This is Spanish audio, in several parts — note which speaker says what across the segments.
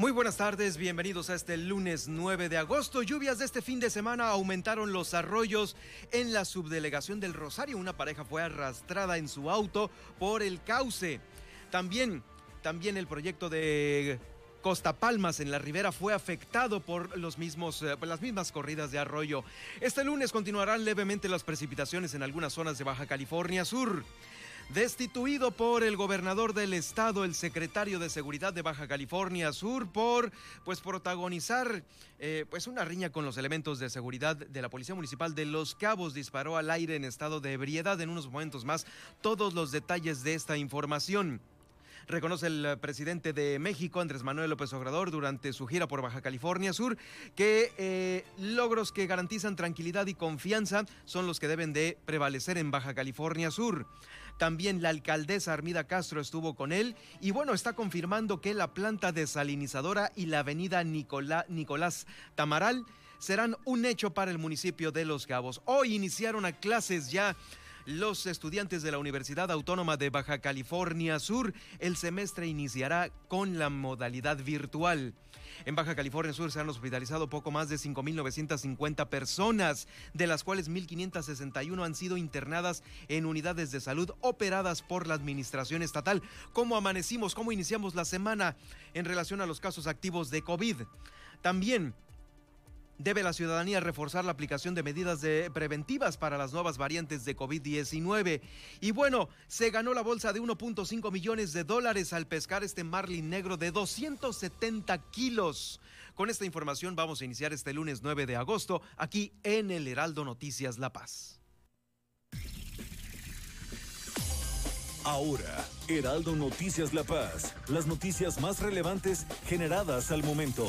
Speaker 1: Muy buenas tardes, bienvenidos a este lunes 9 de agosto. Lluvias de este fin de semana aumentaron los arroyos en la subdelegación del Rosario. Una pareja fue arrastrada en su auto por el cauce. También, también el proyecto de Costa Palmas en la ribera fue afectado por los mismos, eh, las mismas corridas de arroyo. Este lunes continuarán levemente las precipitaciones en algunas zonas de Baja California Sur. Destituido por el gobernador del estado, el secretario de Seguridad de Baja California Sur, por pues protagonizar eh, pues una riña con los elementos de seguridad de la Policía Municipal de Los Cabos. Disparó al aire en estado de ebriedad. En unos momentos más, todos los detalles de esta información. Reconoce el presidente de México, Andrés Manuel López Obrador, durante su gira por Baja California Sur, que eh, logros que garantizan tranquilidad y confianza son los que deben de prevalecer en Baja California Sur. También la alcaldesa Armida Castro estuvo con él y bueno, está confirmando que la planta desalinizadora y la avenida Nicolás Tamaral serán un hecho para el municipio de Los Cabos. Hoy iniciaron a clases ya los estudiantes de la Universidad Autónoma de Baja California Sur. El semestre iniciará con la modalidad virtual. En Baja California Sur se han hospitalizado poco más de 5.950 personas, de las cuales 1.561 han sido internadas en unidades de salud operadas por la Administración Estatal. ¿Cómo amanecimos? ¿Cómo iniciamos la semana en relación a los casos activos de COVID? También debe la ciudadanía reforzar la aplicación de medidas preventivas para las nuevas variantes de COVID-19. Y bueno, se ganó la bolsa de 1.5 millones de dólares al pescar este marlin negro de 270 kilos. Con esta información vamos a iniciar este lunes 9 de agosto aquí en el Heraldo Noticias La Paz.
Speaker 2: Ahora, Heraldo Noticias La Paz, las noticias más relevantes generadas al momento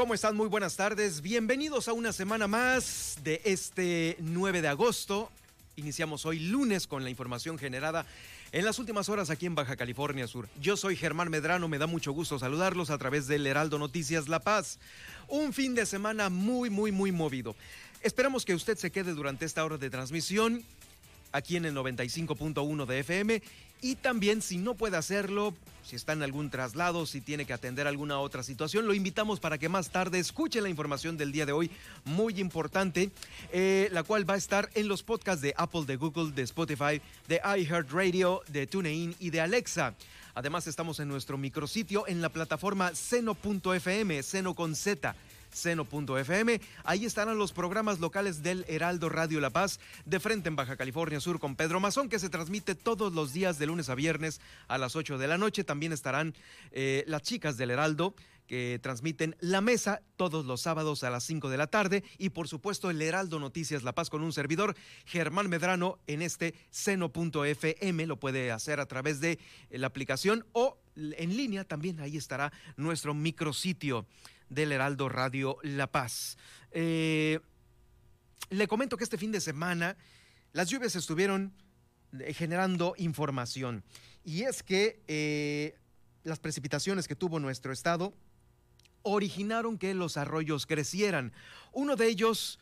Speaker 1: ¿Cómo están? Muy buenas tardes. Bienvenidos a una semana más de este 9 de agosto. Iniciamos hoy lunes con la información generada en las últimas horas aquí en Baja California Sur. Yo soy Germán Medrano, me da mucho gusto saludarlos a través del Heraldo Noticias La Paz. Un fin de semana muy, muy, muy movido. Esperamos que usted se quede durante esta hora de transmisión aquí en el 95.1 de FM y también si no puede hacerlo, si está en algún traslado, si tiene que atender alguna otra situación, lo invitamos para que más tarde escuche la información del día de hoy, muy importante, eh, la cual va a estar en los podcasts de Apple, de Google, de Spotify, de iHeartRadio, de TuneIn y de Alexa. Además estamos en nuestro micrositio en la plataforma seno.fm, seno con Z seno.fm. Ahí estarán los programas locales del Heraldo Radio La Paz, de frente en Baja California Sur con Pedro Mazón, que se transmite todos los días de lunes a viernes a las 8 de la noche. También estarán eh, las chicas del Heraldo que transmiten La Mesa todos los sábados a las 5 de la tarde y por supuesto el Heraldo Noticias La Paz con un servidor, Germán Medrano, en este seno.fm. Lo puede hacer a través de la aplicación o en línea también. Ahí estará nuestro micrositio del Heraldo Radio La Paz. Eh, le comento que este fin de semana las lluvias estuvieron eh, generando información y es que eh, las precipitaciones que tuvo nuestro estado originaron que los arroyos crecieran. Uno de ellos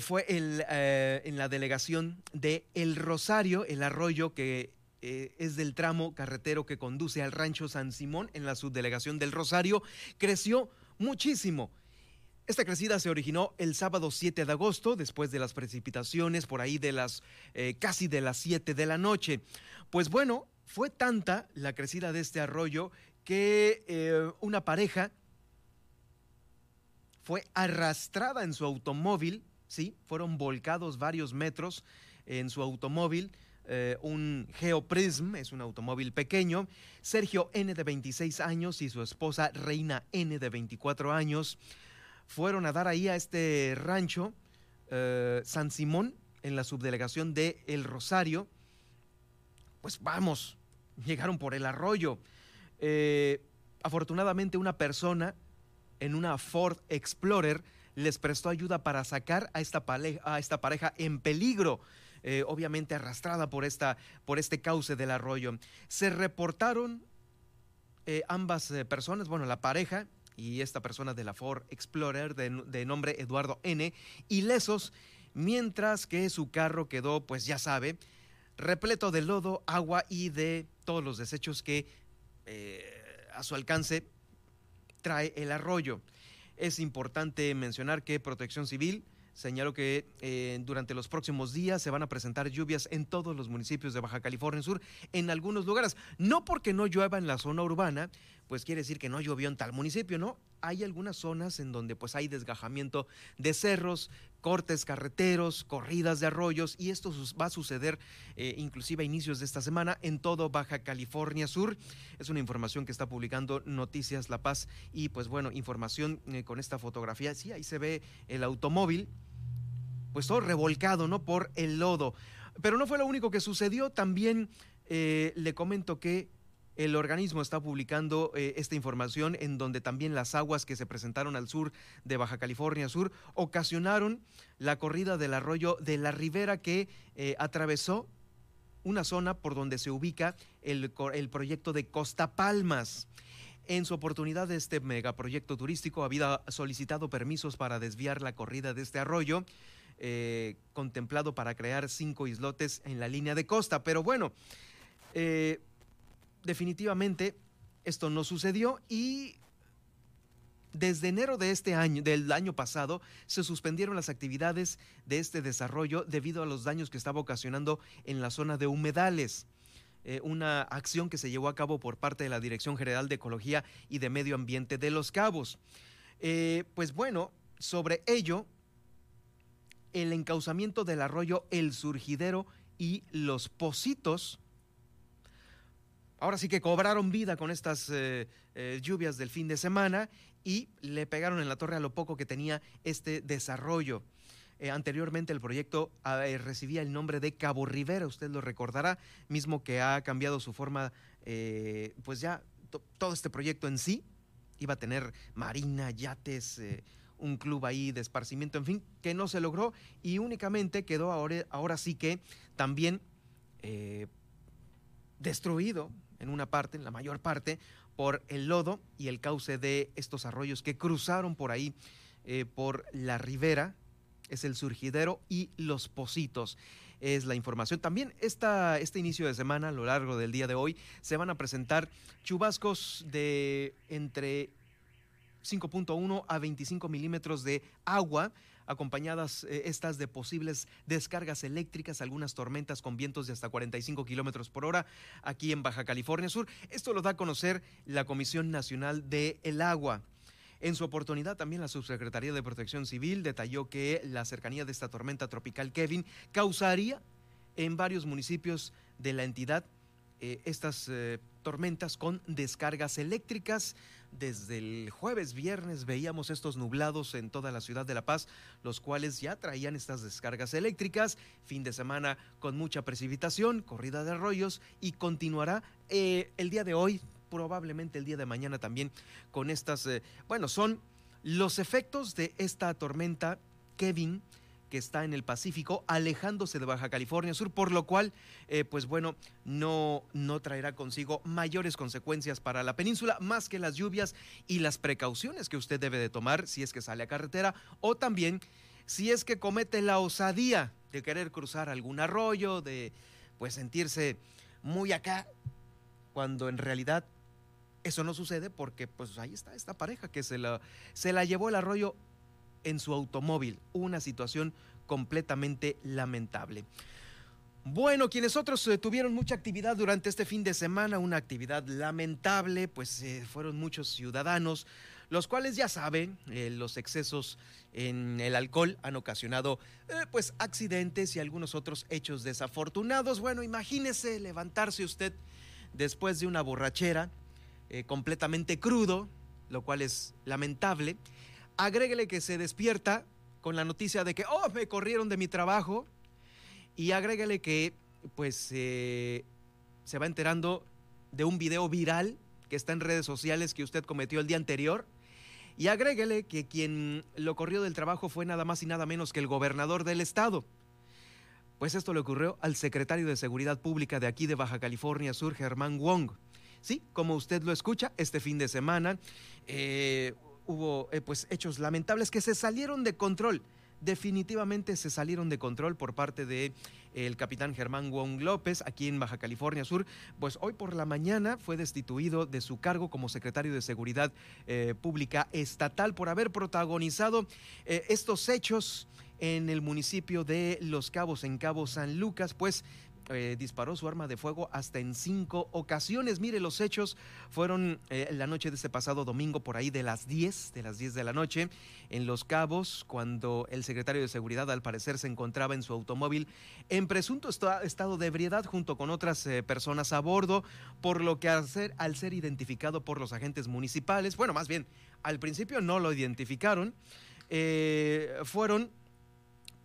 Speaker 1: fue el, en la delegación de El Rosario, el arroyo que es del tramo carretero que conduce al rancho San Simón en la subdelegación del Rosario, creció muchísimo. Esta crecida se originó el sábado 7 de agosto, después de las precipitaciones, por ahí de las eh, casi de las 7 de la noche. Pues bueno, fue tanta la crecida de este arroyo que eh, una pareja fue arrastrada en su automóvil, ¿sí? Fueron volcados varios metros en su automóvil. Eh, un Geoprism, es un automóvil pequeño. Sergio N de 26 años y su esposa Reina N de 24 años fueron a dar ahí a este rancho eh, San Simón en la subdelegación de El Rosario. Pues vamos, llegaron por el arroyo. Eh, afortunadamente una persona en una Ford Explorer les prestó ayuda para sacar a esta, a esta pareja en peligro. Eh, obviamente arrastrada por, esta, por este cauce del arroyo. Se reportaron ambas personas, bueno, la pareja y esta persona de la Ford Explorer de, nombre Eduardo N. ilesos, mientras que su carro quedó, pues ya sabe, repleto de lodo, agua y de todos los desechos que eh, a su alcance trae el arroyo. Es importante mencionar que Protección Civil señaló que eh, durante los próximos días se van a presentar lluvias en todos los municipios de Baja California Sur, en algunos lugares. No porque no llueva en la zona urbana, pues quiere decir que no llovió en tal municipio, ¿no? Hay algunas zonas en donde pues hay desgajamiento de cerros, cortes carreteros, corridas de arroyos y esto va a suceder eh, inclusive a inicios de esta semana en todo Baja California Sur. Es una información que está publicando Noticias La Paz y pues bueno, información eh, con esta fotografía. Sí, ahí se ve el automóvil, pues todo revolcado, ¿no? Por el lodo. Pero no fue lo único que sucedió, también eh, le comento que el organismo está publicando eh, esta información en donde también las aguas que se presentaron al sur de Baja California Sur ocasionaron la corrida del arroyo de la Ribera que eh, atravesó una zona por donde se ubica el, proyecto de Costa Palmas. En su oportunidad, de este megaproyecto turístico había solicitado permisos para desviar la corrida de este arroyo, eh, contemplado para crear cinco islotes en la línea de costa. Pero bueno, definitivamente esto no sucedió y desde enero de este año, del año pasado, se suspendieron las actividades de este desarrollo debido a los daños que estaba ocasionando en la zona de humedales. Eh, una acción que se llevó a cabo por parte de la Dirección General de Ecología y de Medio Ambiente de Los Cabos. Eh, pues bueno, sobre ello, el encauzamiento del arroyo El Surgidero y los Positos ahora sí que cobraron vida con estas eh, eh, lluvias del fin de semana y le pegaron en la torre a lo poco que tenía este desarrollo. Eh, anteriormente el proyecto ah, recibía el nombre de Cabo Rivera, usted lo recordará, mismo que ha cambiado su forma, pues ya todo este proyecto en sí iba a tener marina, yates, un club ahí de esparcimiento, en fin, que no se logró y únicamente quedó ahora, ahora sí que también destruido en una parte, en la mayor parte, por el lodo y el cauce de estos arroyos que cruzaron por ahí, eh, por la ribera, es el surgidero y los positos. Es la información. También esta, este inicio de semana, a lo largo del día de hoy, se van a presentar chubascos de entre 5.1 a 25 milímetros de agua acompañadas eh, estas de posibles descargas eléctricas, algunas tormentas con vientos de hasta 45 kilómetros por hora aquí en Baja California Sur. Esto lo da a conocer la Comisión Nacional de el Agua. En su oportunidad, también la Subsecretaría de Protección Civil detalló que la cercanía de esta tormenta tropical Kevin causaría en varios municipios de la entidad eh, estas eh, tormentas con descargas eléctricas. Desde el jueves, viernes veíamos estos nublados en toda la ciudad de La Paz, los cuales ya traían estas descargas eléctricas. Fin de semana con mucha precipitación, corrida de arroyos y continuará eh, el día de hoy, probablemente el día de mañana también con estas, bueno, son los efectos de esta tormenta Kevin que está en el Pacífico, alejándose de Baja California Sur, por lo cual, eh, pues bueno, no, no traerá consigo mayores consecuencias para la península, más que las lluvias y las precauciones que usted debe de tomar si es que sale a carretera o también si es que comete la osadía de querer cruzar algún arroyo, de pues sentirse muy acá, cuando en realidad eso no sucede porque pues ahí está esta pareja que se la, se la llevó el arroyo en su automóvil. Una situación completamente lamentable. Bueno, quienes otros eh, tuvieron mucha actividad durante este fin de semana, una actividad lamentable, pues eh, fueron muchos ciudadanos, los cuales ya saben, eh, los excesos en el alcohol han ocasionado pues accidentes y algunos otros hechos desafortunados. Bueno, imagínese levantarse usted después de una borrachera completamente crudo, lo cual es lamentable. Agréguele que se despierta con la noticia de que, oh, me corrieron de mi trabajo y agrégale que pues eh, se va enterando de un video viral que está en redes sociales que usted cometió el día anterior. Y agréguele que quien lo corrió del trabajo fue nada más y nada menos que el gobernador del estado. Pues esto le ocurrió al secretario de Seguridad Pública de aquí de Baja California Sur, Germán Wong. Sí, como usted lo escucha, este fin de semana eh, hubo eh, pues hechos lamentables que se salieron de control. Definitivamente se salieron de control por parte de el capitán Germán Wong López aquí en Baja California Sur, pues hoy por la mañana fue destituido de su cargo como secretario de Seguridad eh, Pública Estatal por haber protagonizado eh, estos hechos en el municipio de Los Cabos, en Cabo San Lucas, pues eh, disparó su arma de fuego hasta en cinco ocasiones. Mire, los hechos fueron eh, la noche de este pasado domingo por ahí de las 10, de las 10 de la noche, en Los Cabos, cuando el secretario de Seguridad al parecer se encontraba en su automóvil en presunto estado de ebriedad junto con otras eh, personas a bordo, por lo que al ser, al ser identificado por los agentes municipales, bueno, más bien, al principio no lo identificaron, fueron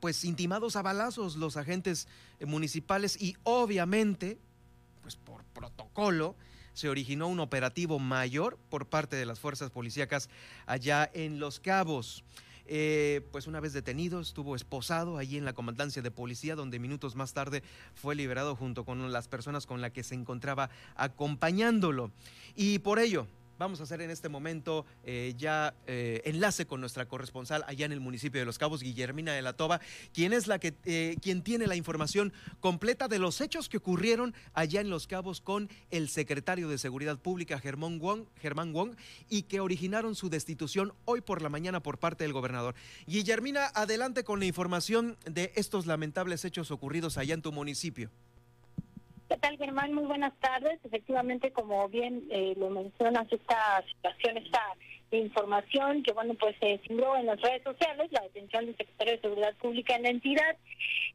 Speaker 1: pues intimados a balazos los agentes eh, municipales y obviamente, pues por protocolo, se originó un operativo mayor por parte de las fuerzas policíacas allá en Los Cabos. Eh, pues una vez detenido, estuvo esposado allí en la comandancia de policía, donde minutos más tarde fue liberado junto con las personas con las que se encontraba acompañándolo. Y por ello, Vamos a hacer en este momento eh, ya eh, enlace con nuestra corresponsal allá en el municipio de Los Cabos, Guillermina de la Toba, quien es la que eh, quien tiene la información completa de los hechos que ocurrieron allá en Los Cabos con el secretario de Seguridad Pública Germán Wong, Germán Wong y que originaron su destitución hoy por la mañana por parte del gobernador. Guillermina, adelante con la información de estos lamentables hechos ocurridos allá en tu municipio.
Speaker 3: ¿Qué tal, Germán? Muy buenas tardes. Efectivamente, como bien eh, lo mencionas, esta situación, esta información que, bueno, pues se cimbró en las redes sociales, la detención del secretario de Seguridad Pública en la entidad.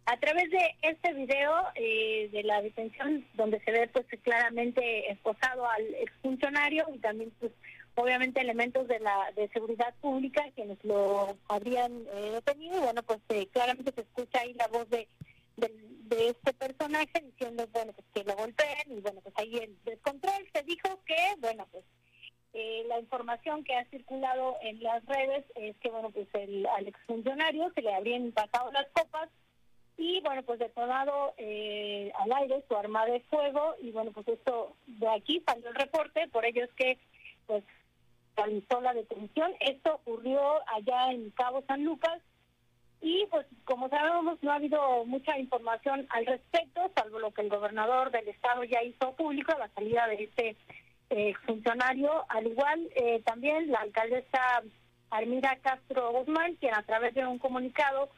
Speaker 3: A través de este video eh, de la detención, donde se ve pues claramente esposado al exfuncionario y también pues obviamente elementos de la de seguridad pública quienes lo habrían eh, detenido bueno pues claramente se escucha ahí la voz de de este personaje diciendo, bueno, pues que lo golpeen y bueno, pues ahí el descontrol se dijo que, bueno, pues eh, la información que ha circulado en las redes es que, bueno, pues el, al exfuncionario se le habrían pasado las copas y, bueno, pues detonado eh, al aire su arma de fuego y, bueno, pues esto de aquí salió el reporte, por ello es que, pues, realizó la detención. Esto ocurrió allá en Cabo San Lucas y pues como sabemos no ha habido mucha información al respecto, salvo lo que el gobernador del estado ya hizo público a la salida de este eh, funcionario, al igual eh, también la alcaldesa Armida Castro Guzmán, quien a través de un comunicado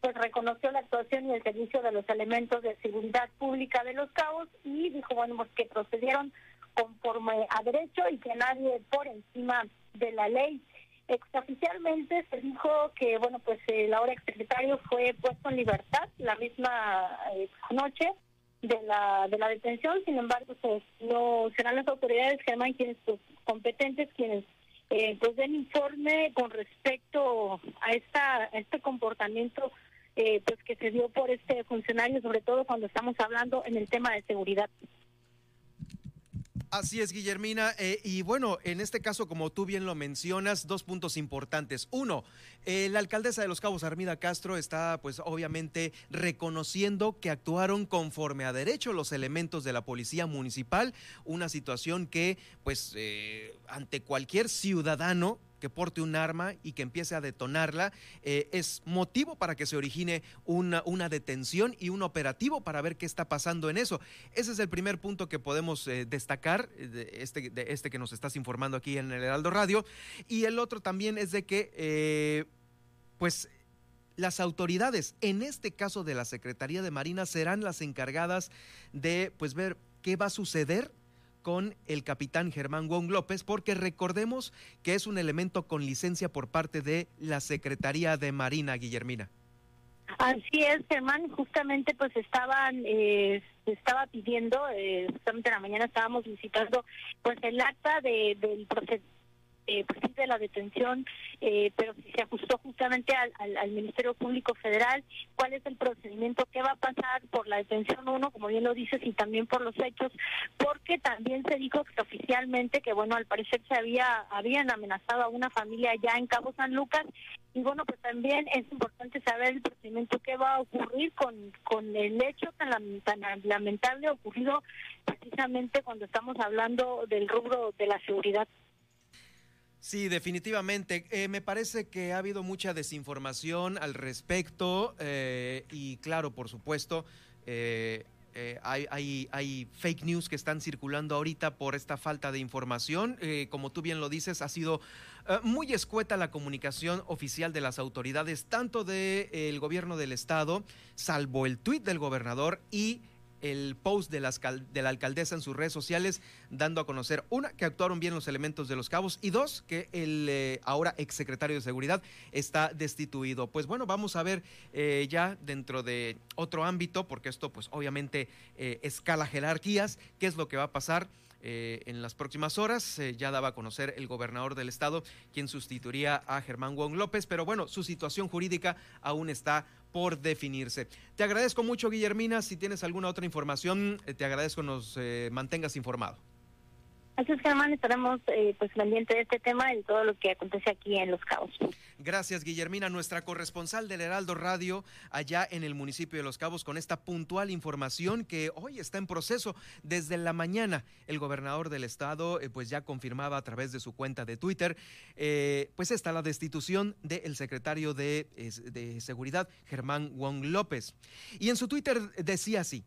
Speaker 3: pues reconoció la actuación y el servicio de los elementos de seguridad pública de los cabos y dijo bueno pues que procedieron conforme a derecho y que nadie por encima de la ley. Exoficialmente se dijo que, bueno, pues el ahora exsecretario fue puesto en libertad la misma eh, noche de la de la detención, sin embargo, pues no serán las autoridades Germán quienes pues, competentes quienes eh, pues den informe con respecto a esta este comportamiento eh, pues que se dio por este funcionario, sobre todo cuando estamos hablando en el tema de seguridad.
Speaker 1: Así es, Guillermina. Eh, y bueno, en este caso, como tú bien lo mencionas, dos puntos importantes. Uno, eh, la alcaldesa de Los Cabos, Armida Castro, está pues obviamente reconociendo que actuaron conforme a derecho los elementos de la policía municipal, una situación que pues eh, ante cualquier ciudadano que porte un arma y que empiece a detonarla, eh, es motivo para que se origine una, una, detención y un operativo para ver qué está pasando en eso. Ese es el primer punto que podemos eh, destacar, eh, de este, de este que nos estás informando aquí en el Heraldo Radio. Y el otro también es de que pues las autoridades, en este caso de la Secretaría de Marina, serán las encargadas de pues ver qué va a suceder con el capitán Germán Wong López, porque recordemos que es un elemento con licencia por parte de la Secretaría de Marina, Guillermina.
Speaker 3: Así es, Germán, justamente pues estaban, eh, estaba pidiendo, eh, justamente en la mañana estábamos visitando pues el acta de, del proceso eh, pues, de la detención, eh, pero si se ajustó justamente al, al, Ministerio Público Federal, cuál es el procedimiento, qué va a pasar por la detención uno, como bien lo dices, y también por los hechos, porque también se dijo que oficialmente que bueno, al parecer se había habían amenazado a una familia ya en Cabo San Lucas. Y bueno, pues también es importante saber el procedimiento que va a ocurrir con, con el hecho tan, tan lamentable ocurrido precisamente cuando estamos hablando del rubro de la seguridad
Speaker 1: Sí, definitivamente. Eh, me parece que ha habido mucha desinformación al respecto eh, y claro, por supuesto, eh, hay, fake news que están circulando ahorita por esta falta de información. como tú bien lo dices, ha sido muy escueta la comunicación oficial de las autoridades, tanto del gobierno del estado, salvo el tuit del gobernador y el post de la, de la, alcaldesa en sus redes sociales, dando a conocer, una, que actuaron bien los elementos de los cabos y dos, que el eh, ahora exsecretario de Seguridad está destituido. Pues bueno, vamos a ver eh, ya dentro de otro ámbito, porque esto pues obviamente eh, escala jerarquías, qué es lo que va a pasar. en las próximas horas. ya daba a conocer el gobernador del estado, quien sustituiría a Germán Wong López, pero bueno, su situación jurídica aún está por definirse. Te agradezco mucho, Guillermina. Si tienes alguna otra información, eh, te agradezco nos eh, mantengas informado.
Speaker 3: Así es, Germán, estaremos eh, pues pendientes de este tema y todo lo que acontece aquí en Los Cabos.
Speaker 1: Gracias, Guillermina, nuestra corresponsal del Heraldo Radio allá en el municipio de Los Cabos con esta puntual información que hoy está en proceso desde la mañana. El gobernador del estado eh, pues ya confirmaba a través de su cuenta de Twitter eh, pues está la destitución del secretario de, de Seguridad, Germán Wong López. Y en su Twitter decía así,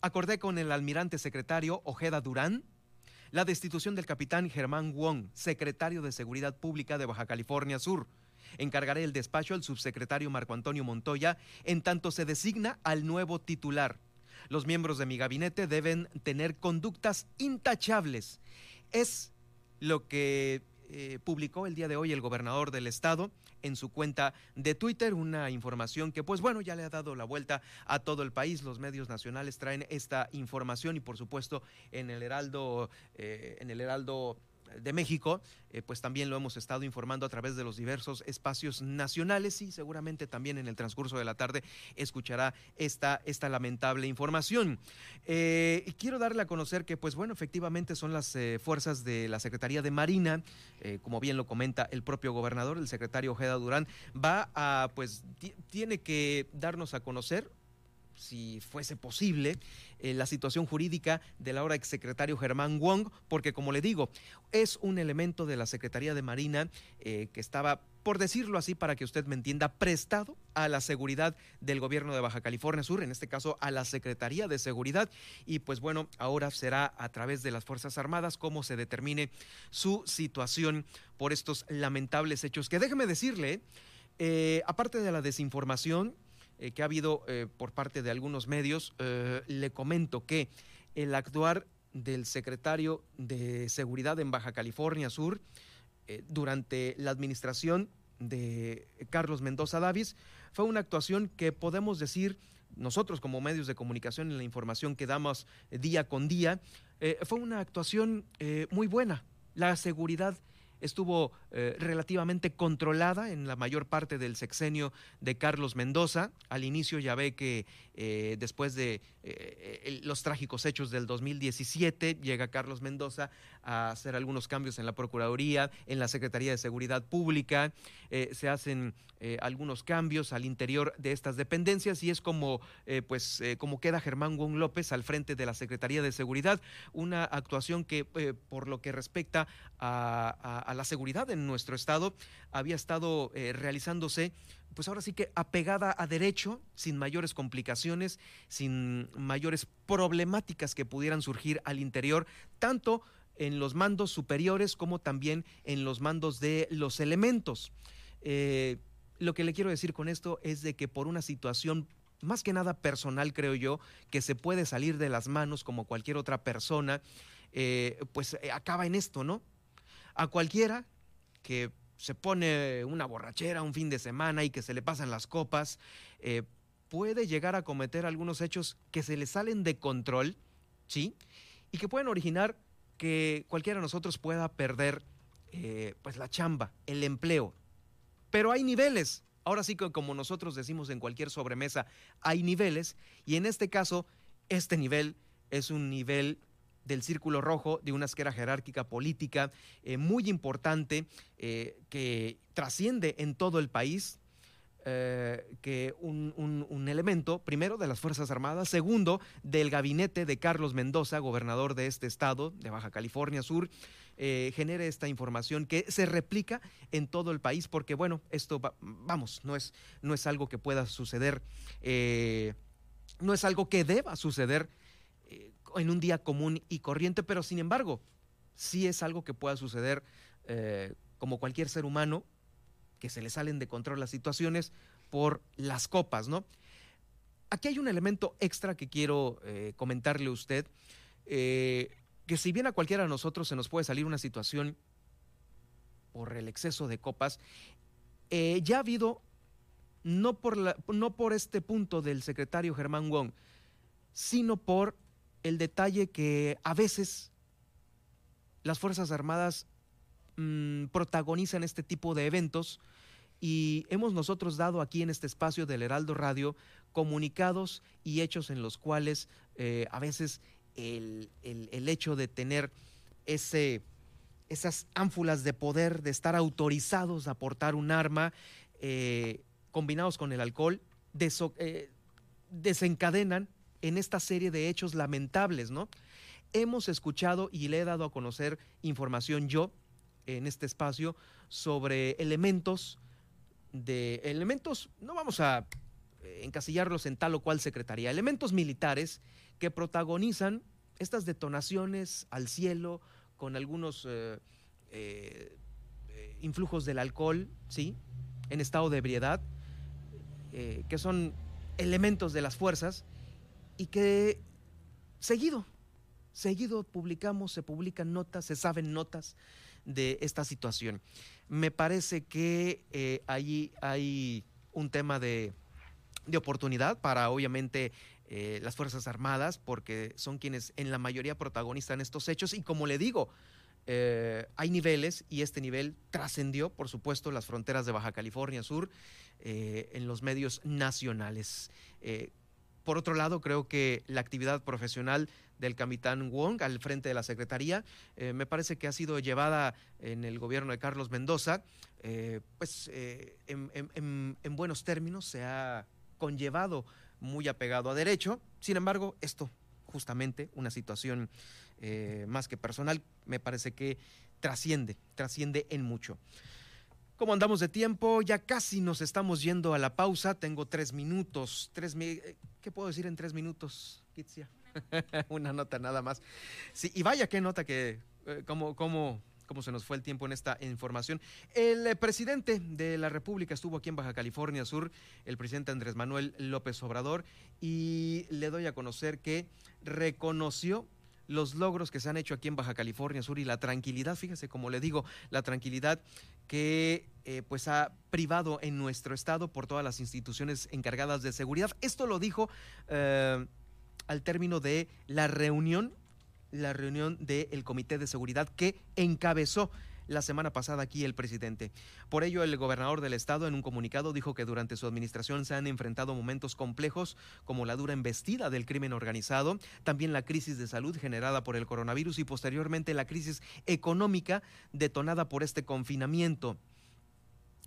Speaker 1: acordé con el almirante secretario Ojeda Durán la destitución del capitán Germán Wong, secretario de Seguridad Pública de Baja California Sur. Encargaré el despacho al subsecretario Marco Antonio Montoya en tanto se designa al nuevo titular. Los miembros de mi gabinete deben tener conductas intachables. Es lo que eh, publicó el día de hoy el gobernador del estado en su cuenta de Twitter, una información que pues bueno ya le ha dado la vuelta a todo el país. Los medios nacionales traen esta información y por supuesto en el Heraldo, eh, en el Heraldo de México, eh, pues también lo hemos estado informando a través de los diversos espacios nacionales y seguramente también en el transcurso de la tarde escuchará esta, esta lamentable información. Eh, quiero darle a conocer que, pues bueno, efectivamente son las eh, fuerzas de la Secretaría de Marina, como bien lo comenta el propio gobernador, el secretario Ojeda Durán, va a, pues, tiene que darnos a conocer si fuese posible, eh, la situación jurídica del ahora exsecretario Germán Wong, porque como le digo, es un elemento de la Secretaría de Marina eh, que estaba, por decirlo así, para que usted me entienda, prestado a la seguridad del gobierno de Baja California Sur, en este caso a la Secretaría de Seguridad, y pues bueno, ahora será a través de las Fuerzas Armadas cómo se determine su situación por estos lamentables hechos, que déjeme decirle, eh, aparte de la desinformación, eh, que ha habido eh, por parte de algunos medios, eh, le comento que el actuar del secretario de Seguridad en Baja California Sur durante la administración de Carlos Mendoza Davis fue una actuación que podemos decir nosotros como medios de comunicación en la información que damos día con día, fue una actuación muy buena. La seguridad estuvo eh, relativamente controlada en la mayor parte del sexenio de Carlos Mendoza. Al inicio ya ve que eh, después de eh, los trágicos hechos del 2017 llega Carlos Mendoza a hacer algunos cambios en la Procuraduría, en la Secretaría de Seguridad Pública, se hacen algunos cambios al interior de estas dependencias y es como, pues, como queda Germán Wong López al frente de la Secretaría de Seguridad, una actuación que por lo que respecta a la seguridad en nuestro estado había estado eh, realizándose pues ahora sí que apegada a derecho, sin mayores complicaciones, sin mayores problemáticas que pudieran surgir al interior, tanto en los mandos superiores como también en los mandos de los elementos. Eh, lo que le quiero decir con esto es de que por una situación más que nada personal, creo yo, que se puede salir de las manos como cualquier otra persona, eh, pues acaba en esto, ¿no? A cualquiera que se pone una borrachera un fin de semana y que se le pasan las copas, eh, puede llegar a cometer algunos hechos que se le salen de control, ¿sí? Y que pueden originar que cualquiera de nosotros pueda perder pues la chamba, el empleo. Pero hay niveles, Ahora sí que como nosotros decimos en cualquier sobremesa, hay niveles y en este caso, este nivel es un nivel del círculo rojo de una esquera jerárquica política eh, muy importante eh, que trasciende en todo el país, eh, que un, un, elemento, primero, de las Fuerzas Armadas, segundo, del gabinete de Carlos Mendoza, gobernador de este estado, de Baja California Sur, genere esta información que se replica en todo el país, porque bueno, esto, vamos, no es, no es algo que pueda suceder, no es algo que deba suceder en un día común y corriente, pero sin embargo, sí es algo que pueda suceder como cualquier ser humano que se le salen de control las situaciones por las copas, ¿no? Aquí hay un elemento extra que quiero eh, comentarle a usted, eh, que si bien a cualquiera de nosotros se nos puede salir una situación por el exceso de copas, eh, ya ha habido, no por, no por este punto del secretario Germán Wong, sino por el detalle que a veces las Fuerzas Armadas Mm, protagonizan este tipo de eventos y hemos nosotros dado aquí en este espacio del Heraldo Radio comunicados y hechos en los cuales eh, a veces el, hecho de tener ese, esas ánfulas de poder, de estar autorizados a portar un arma, eh, combinados con el alcohol, eh, desencadenan en esta serie de hechos lamentables, ¿no? Hemos escuchado y le he dado a conocer información yo en este espacio sobre elementos de elementos, no vamos a eh, encasillarlos en tal o cual secretaría, elementos militares que protagonizan estas detonaciones al cielo con algunos eh, eh, influjos del alcohol, ¿sí? En estado de ebriedad, que son elementos de las fuerzas y que seguido, seguido publicamos, se publican notas, se saben notas de esta situación. Me parece que eh, allí hay un tema de, oportunidad para obviamente eh, las Fuerzas Armadas, porque son quienes en la mayoría protagonizan estos hechos. Y como le digo, eh, hay niveles y este nivel trascendió, por supuesto, las fronteras de Baja California Sur en los medios nacionales. Por otro lado, creo que la actividad profesional del capitán Wong al frente de la Secretaría. Eh, me parece que ha sido llevada en el gobierno de Carlos Mendoza, eh, pues eh, en, buenos términos se ha conllevado muy apegado a derecho. Sin embargo, esto justamente, una situación más que personal, me parece que trasciende, trasciende en mucho. ¿Cómo andamos de tiempo? Ya casi nos estamos yendo a la pausa. Tengo tres minutos. Tres, ¿Qué puedo decir en tres minutos, Kitsia? Una nota nada más. Sí, y vaya qué nota que, eh, cómo, cómo, cómo se nos fue el tiempo en esta información. El eh, presidente de la República estuvo aquí en Baja California Sur, el presidente Andrés Manuel López Obrador, y le doy a conocer que reconoció los logros que se han hecho aquí en Baja California Sur y la tranquilidad, fíjese como le digo, la tranquilidad que eh, pues ha privado en nuestro estado por todas las instituciones encargadas de seguridad. Esto lo dijo al término de la reunión, la reunión del Comité de Seguridad que encabezó la semana pasada aquí el presidente. Por ello, el gobernador del estado en un comunicado dijo que durante su administración se han enfrentado momentos complejos como la dura embestida del crimen organizado, también la crisis de salud generada por el coronavirus y posteriormente la crisis económica detonada por este confinamiento.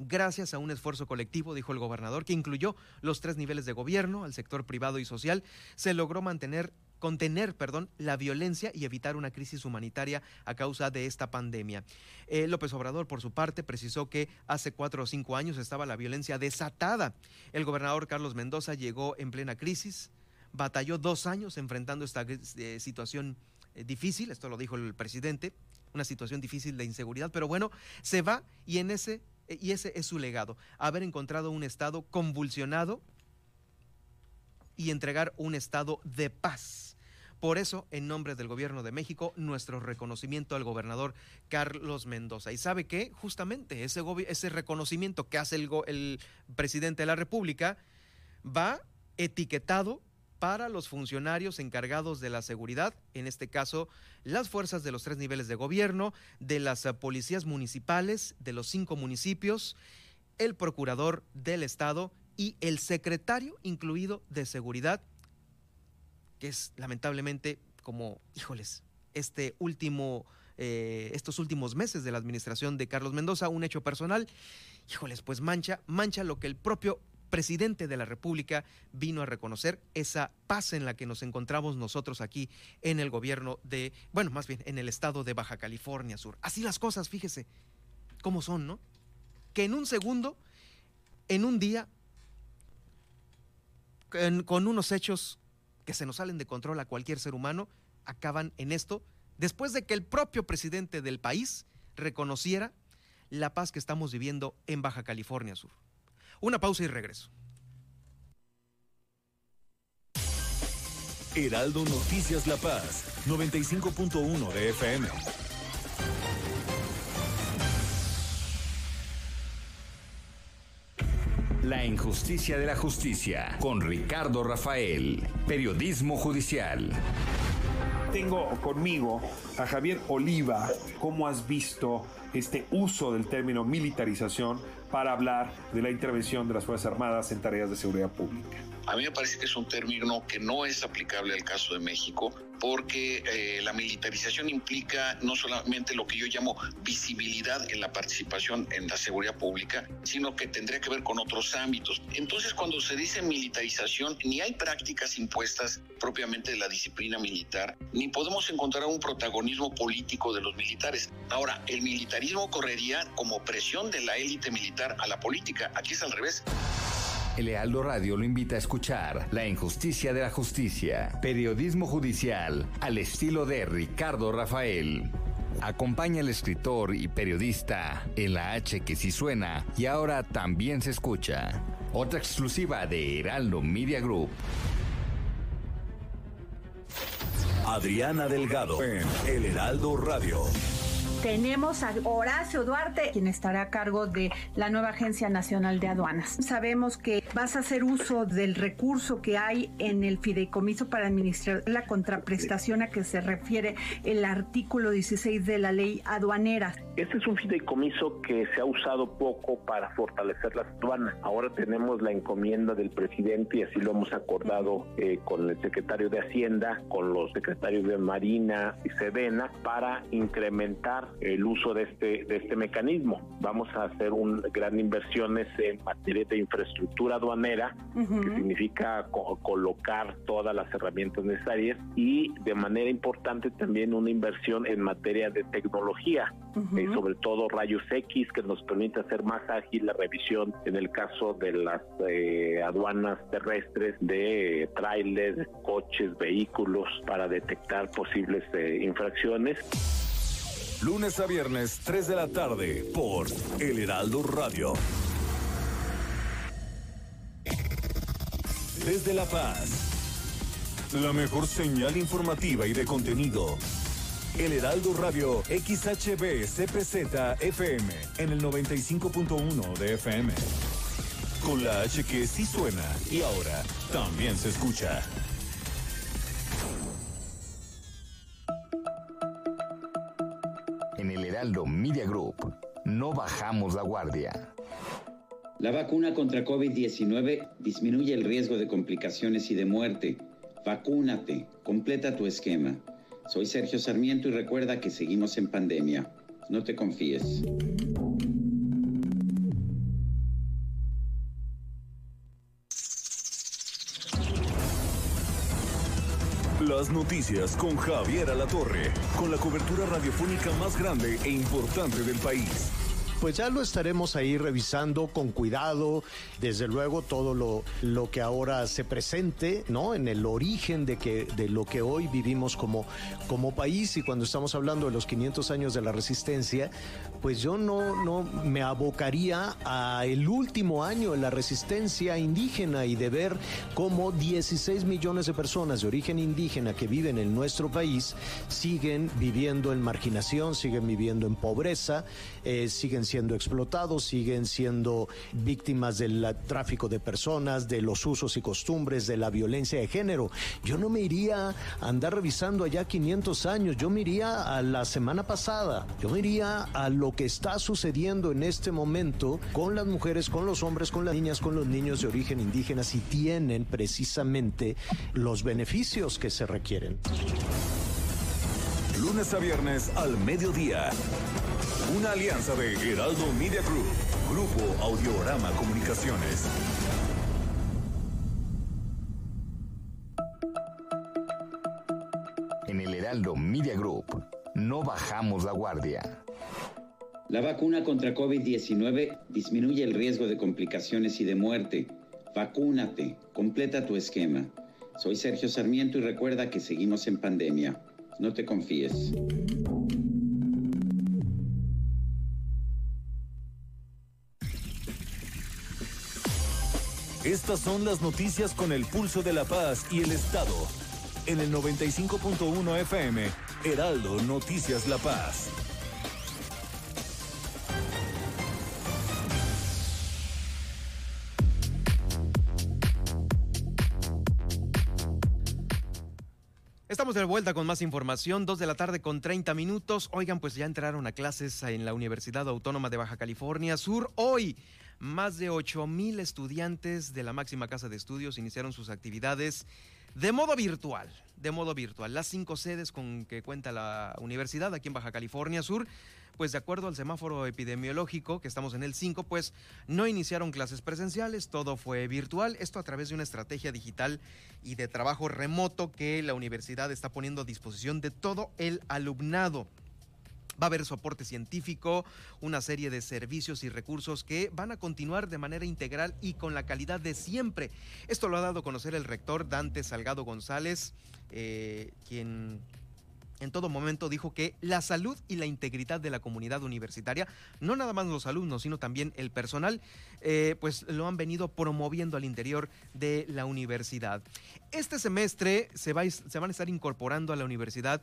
Speaker 1: Gracias a un esfuerzo colectivo, dijo el gobernador, que incluyó los tres niveles de gobierno, al sector privado y social, se logró mantener contener, perdón, la violencia y evitar una crisis humanitaria a causa de esta pandemia. Eh, López Obrador, por su parte, precisó que hace cuatro o cinco años estaba la violencia desatada. El gobernador Carlos Mendoza llegó en plena crisis, batalló dos años enfrentando esta eh, situación eh, difícil, esto lo dijo el presidente, una situación difícil de inseguridad, pero bueno, se va y en ese y ese es su legado, haber encontrado un Estado convulsionado y entregar un Estado de paz. Por eso, en nombre del gobierno de México, nuestro reconocimiento al gobernador Carlos Mendoza. ¿Y sabe qué? Justamente ese, ese reconocimiento que hace el, el presidente de la República va etiquetado para los funcionarios encargados de la seguridad, en este caso las fuerzas de los tres niveles de gobierno, de las eh, policías municipales, de los cinco municipios, el procurador del Estado y el secretario incluido de seguridad, que es lamentablemente como, híjoles, este último, eh, estos últimos meses de la administración de Carlos Mendoza, un hecho personal, híjoles, pues mancha, mancha lo que el propio presidente de la República vino a reconocer esa paz en la que nos encontramos nosotros aquí en el gobierno de, bueno, más bien en el estado de Baja California Sur. Así las cosas, fíjese cómo son, ¿no? Que en un segundo, en un día, con unos hechos que se nos salen de control a cualquier ser humano, acaban en esto, después de que el propio presidente del país reconociera la paz que estamos viviendo en Baja California Sur. Una pausa y regreso.
Speaker 2: Heraldo Noticias La Paz, 95.1 de FM. La injusticia de la justicia, con Ricardo Rafael, periodismo judicial.
Speaker 4: Tengo conmigo a Javier Oliva. ¿Cómo has visto este uso del término militarización para hablar de la intervención de las Fuerzas Armadas en tareas de seguridad pública.
Speaker 5: A mí me parece que es un término que no es aplicable al caso de México porque eh, la militarización implica no solamente lo que yo llamo visibilidad en la participación en la seguridad pública, sino que tendría que ver con otros ámbitos. Entonces, cuando se dice militarización, ni hay prácticas impuestas propiamente de la disciplina militar, ni podemos encontrar un protagonismo político de los militares. Ahora, el militarismo correría como presión de la élite militar a la política. Aquí es al revés.
Speaker 2: El Lealdo Radio lo invita a escuchar La injusticia de la justicia, periodismo judicial al estilo de Ricardo Rafael. Acompaña al escritor y periodista en la H que sí suena y ahora también se escucha. Otra exclusiva de Heraldo Media Group. Adriana Delgado en El Heraldo Radio.
Speaker 6: Tenemos a Horacio Duarte, quien estará a cargo de la nueva Agencia Nacional de Aduanas. Sabemos que vas a hacer uso del recurso que hay en el fideicomiso para administrar la contraprestación a que se refiere el artículo 16 de la ley aduanera.
Speaker 7: Este es un fideicomiso que se ha usado poco para fortalecer las aduanas. Ahora tenemos la encomienda del presidente y así lo hemos acordado eh, con el secretario de Hacienda, con los secretarios de Marina y Sedena para incrementar el uso de este, de este mecanismo. Vamos a hacer un, gran inversiones en materia de infraestructura aduanera, que significa colocar todas las herramientas necesarias y de manera importante también una inversión en materia de tecnología, eh, sobre todo rayos X, que nos permite hacer más ágil la revisión en el caso de las eh, aduanas terrestres de trailers, coches, vehículos, para detectar posibles eh, infracciones.
Speaker 2: Lunes a viernes, 3 de la tarde, por El Heraldo Radio. Desde La Paz, la mejor señal informativa y de contenido. El Heraldo Radio XHB CPZ FM en el 95.1 de FM. Con la H que sí suena y ahora también se escucha. Media Group. No bajamos la guardia.
Speaker 8: La vacuna contra COVID-19 disminuye el riesgo de complicaciones y de muerte. Vacúnate, completa tu esquema. Soy Sergio Sarmiento y recuerda que seguimos en pandemia. No te confíes.
Speaker 2: Las noticias con Javier Alatorre, con la cobertura radiofónica más grande e importante del país.
Speaker 9: pues ya lo estaremos ahí revisando con cuidado, desde luego todo lo, lo que ahora se presente, ¿no? En el origen de, que, de lo que hoy vivimos como, como país y cuando estamos hablando de los 500 años de la resistencia, pues yo no, no me abocaría a el último año de la resistencia indígena y de ver cómo 16 millones de personas de origen indígena que viven en nuestro país siguen viviendo en marginación, siguen viviendo en pobreza, eh, siguen siendo explotados, siguen siendo víctimas del tráfico de personas, de los usos y costumbres, de la violencia de género. Yo no me iría a andar revisando allá 500 años, yo me iría a la semana pasada, yo me iría a lo que está sucediendo en este momento con las mujeres, con los hombres, con las niñas, con los niños de origen indígena, si tienen precisamente los beneficios que se requieren.
Speaker 2: Lunes a viernes al mediodía. Una alianza de Heraldo Media Group, Grupo Audiorama Comunicaciones.
Speaker 10: En el Heraldo Media Group, no bajamos la guardia.
Speaker 8: La vacuna contra COVID-19 disminuye el riesgo de complicaciones y de muerte. Vacúnate, completa tu esquema. Soy Sergio Sarmiento y recuerda que seguimos en pandemia. No te confíes.
Speaker 2: Estas son las noticias con el pulso de la paz y el Estado. En el 95.1 FM, Heraldo Noticias La Paz.
Speaker 1: Estamos de vuelta con más información, dos de la tarde con 30 minutos. Oigan, pues ya entraron a clases en la Universidad Autónoma de Baja California Sur. Hoy más de 8 mil estudiantes de la máxima casa de estudios iniciaron sus actividades de modo virtual, de modo virtual. Las cinco sedes con que cuenta la universidad aquí en Baja California Sur, pues de acuerdo al semáforo epidemiológico, que estamos en el 5, pues no iniciaron clases presenciales, todo fue virtual, esto a través de una estrategia digital y de trabajo remoto que la universidad está poniendo a disposición de todo el alumnado. Va a haber soporte científico, una serie de servicios y recursos que van a continuar de manera integral y con la calidad de siempre. Esto lo ha dado a conocer el rector Dante Salgado González, eh, quien en todo momento dijo que la salud y la integridad de la comunidad universitaria, no nada más los alumnos, sino también el personal, eh, pues lo han venido promoviendo al interior de la universidad. Este semestre se, va, se van a estar incorporando a la universidad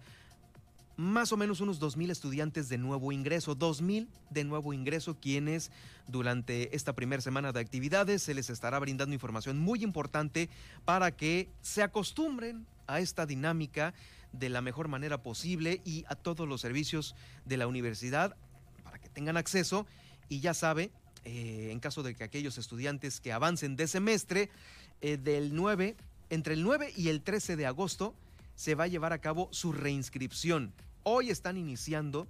Speaker 1: más o menos unos 2.000 estudiantes de nuevo ingreso, 2.000 de nuevo ingreso quienes durante esta primera semana de actividades se les estará brindando información muy importante para que se acostumbren a esta dinámica de la mejor manera posible y a todos los servicios de la universidad para que tengan acceso. Y ya sabe, eh, en caso de que aquellos estudiantes que avancen de semestre, eh, del 9, entre el 9 y el 13 de agosto, se va a llevar a cabo su reinscripción Hoy están iniciando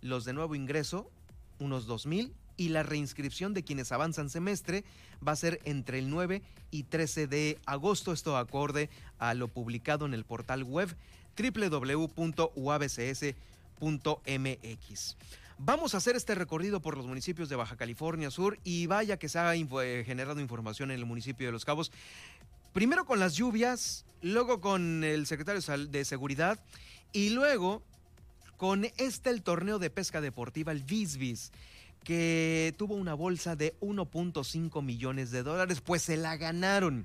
Speaker 1: los de nuevo ingreso, unos 2.000, y la reinscripción de quienes avanzan semestre va a ser entre el 9 y 13 de agosto. Esto acorde a lo publicado en el portal web www.uabcs.mx. Vamos a hacer este recorrido por los municipios de Baja California Sur y vaya que se ha eh, generado información en el municipio de Los Cabos. Primero con las lluvias, luego con el secretario de Seguridad y luego con este el torneo de pesca deportiva, el Visvis, que tuvo una bolsa de 1.5 millones de dólares, pues se la ganaron.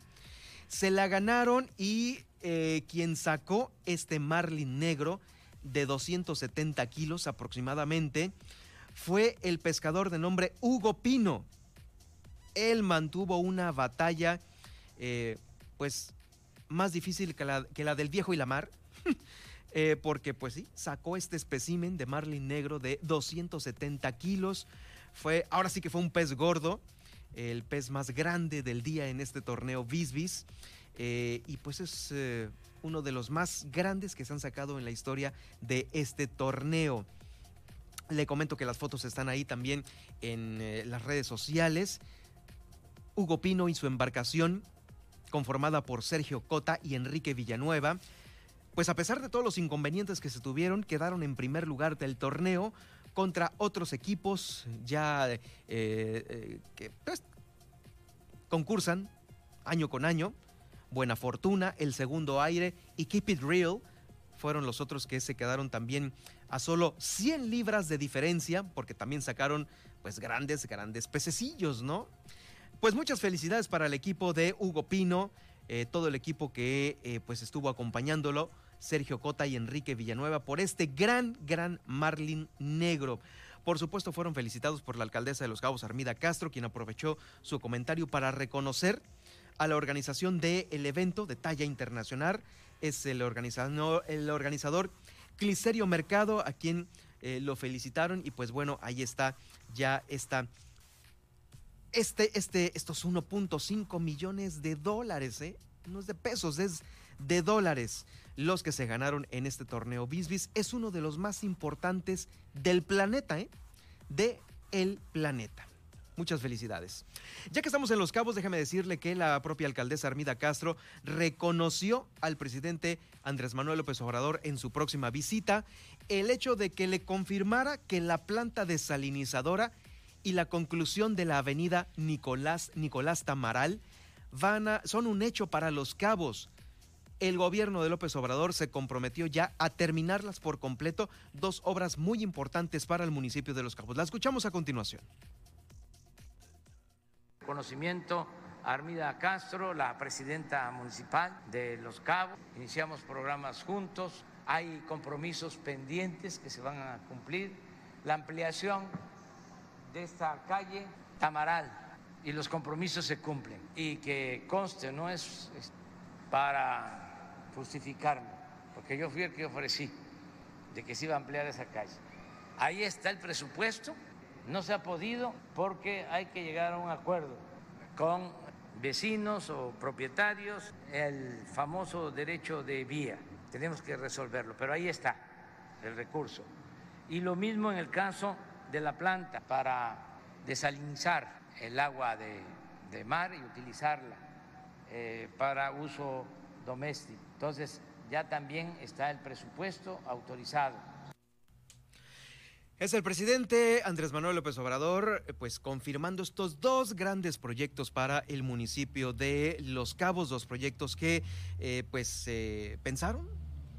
Speaker 1: Se la ganaron y eh, quien sacó este marlin negro de 270 kilos aproximadamente fue el pescador de nombre Hugo Pino. Él mantuvo una batalla, eh, pues, más difícil que la del viejo y la mar. Eh, porque pues sí, sacó este espécimen de marlin negro de 270 kilos. Fue, ahora sí que fue un pez gordo, el pez más grande del día en este torneo Visvis. Eh, y pues es eh, uno de los más grandes que se han sacado en la historia de este torneo. Le comento que las fotos están ahí también en las redes sociales. Hugo Pino y su embarcación, conformada por Sergio Cota y Enrique Villanueva, pues a pesar de todos los inconvenientes que se tuvieron, quedaron en primer lugar del torneo contra otros equipos ya eh, eh, que pues, concursan año con año. Buena Fortuna, El Segundo Aire y Keep It Real fueron los otros que se quedaron también a solo 100 libras de diferencia, porque también sacaron pues grandes, grandes pececillos, ¿no? Pues muchas felicidades para el equipo de Hugo Pino, eh, todo el equipo que pues estuvo acompañándolo, Sergio Cota y Enrique Villanueva, por este gran, gran Marlin Negro. Por supuesto, fueron felicitados por la alcaldesa de Los Cabos, Armida Castro, quien aprovechó su comentario para reconocer a la organización del evento de talla internacional. Es el organizador, el organizador Cliserio Mercado, a quien eh, lo felicitaron. Y pues bueno, ahí está ya esta. Este, este, estos 1.5 millones de dólares, ¿eh? No es de pesos, es de dólares los que se ganaron en este torneo Bisbis. Es uno de los más importantes del planeta, ¿eh? De el planeta. Muchas felicidades. Ya que estamos en Los Cabos, déjame decirle que la propia alcaldesa Armida Castro reconoció al presidente Andrés Manuel López Obrador en su próxima visita el hecho de que le confirmara que la planta desalinizadora y la conclusión de la avenida Nicolás, Nicolás Tamaral van son un hecho para Los Cabos. El gobierno de López Obrador se comprometió ya a terminarlas por completo, dos obras muy importantes para el municipio de Los Cabos. La escuchamos a continuación
Speaker 11: conocimiento Armida Castro, la presidenta municipal de Los Cabos. Iniciamos programas juntos, hay compromisos pendientes que se van a cumplir. La ampliación de esta calle Tamaral y los compromisos se cumplen. Y que conste, no es para justificarme, porque yo fui el que ofrecí de que se iba a ampliar esa calle. Ahí está el presupuesto no se ha podido porque hay que llegar a un acuerdo con vecinos o propietarios, el famoso derecho de vía. Tenemos que resolverlo, pero ahí está el recurso. Y lo mismo en el caso de la planta para desalinizar el agua de, mar y utilizarla eh, para uso doméstico. Entonces ya también está el presupuesto autorizado
Speaker 1: es el presidente Andrés Manuel López Obrador, eh, pues confirmando estos dos grandes proyectos para el municipio de Los Cabos, dos proyectos que eh, pues se pensaron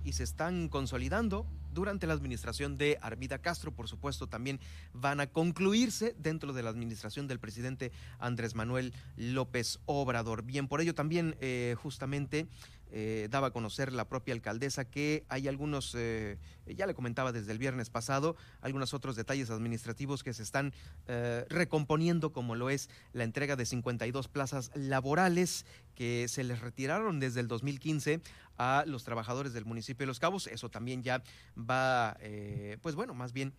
Speaker 1: y se están consolidando durante la administración de Armida Castro, por supuesto, también van a concluirse dentro de la administración del presidente Andrés Manuel López Obrador. Bien, por ello también eh, justamente eh, daba a conocer la propia alcaldesa que hay algunos, eh, ya le comentaba desde el viernes pasado, algunos otros detalles administrativos que se están eh, recomponiendo, como lo es la entrega de 52 plazas laborales que se les retiraron desde el 2015 a los trabajadores del municipio de Los Cabos. Eso también ya va, pues bueno, más bien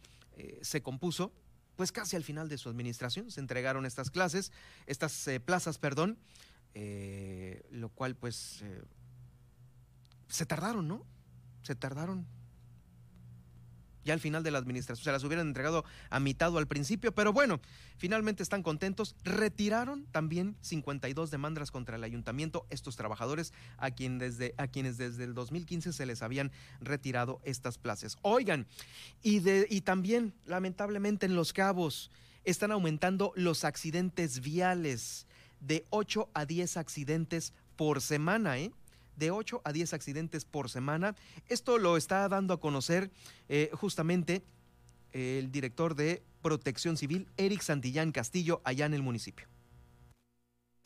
Speaker 1: se compuso pues casi al final de su administración se entregaron estas clases, estas plazas, perdón, lo cual pues se tardaron, ¿no? Se tardaron. Ya al final de la administración se las hubieran entregado a mitad al principio, pero bueno, finalmente están contentos. Retiraron también 52 demandas contra el ayuntamiento, estos trabajadores a, quien desde, a quienes desde el 2015 se les habían retirado estas plazas. Oigan, y, de, y también, lamentablemente, en Los Cabos están aumentando los accidentes viales de 8 a 10 accidentes por semana, ¿eh? De 8 a 10 accidentes por semana. Esto lo está dando a conocer eh, justamente el director de Protección Civil, Eric Santillán Castillo, allá en el municipio.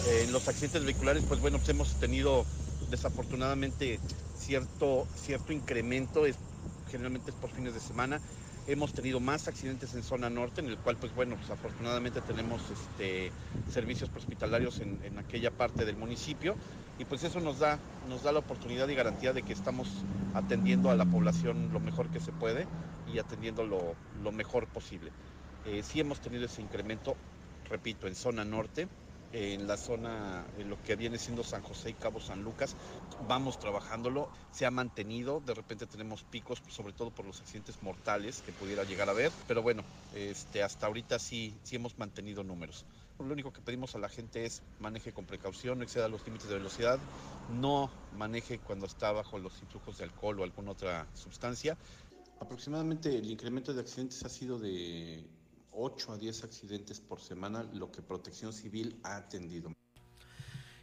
Speaker 12: En los accidentes vehiculares, pues bueno, pues hemos tenido desafortunadamente cierto, cierto incremento, es, generalmente es por fines de semana. Hemos tenido más accidentes en zona norte, en el cual, pues bueno, pues afortunadamente tenemos este, servicios hospitalarios en aquella parte del municipio y pues eso nos da, nos da la oportunidad y garantía de que estamos atendiendo a la población lo mejor que se puede y atendiendo lo, mejor posible. Eh, sí hemos tenido ese incremento, repito, en zona norte, en la zona, en lo que viene siendo San José y Cabo San Lucas, vamos trabajándolo, se ha mantenido, de repente tenemos picos, sobre todo por los accidentes mortales que pudiera llegar a haber, pero bueno, este, hasta ahorita sí, sí hemos mantenido números. Lo único que pedimos a la gente es maneje con precaución, no exceda los límites de velocidad, no maneje cuando está bajo los influjos de alcohol o alguna otra sustancia. Aproximadamente el incremento de accidentes ha sido de 8 a 10 accidentes por semana, lo que Protección Civil ha atendido.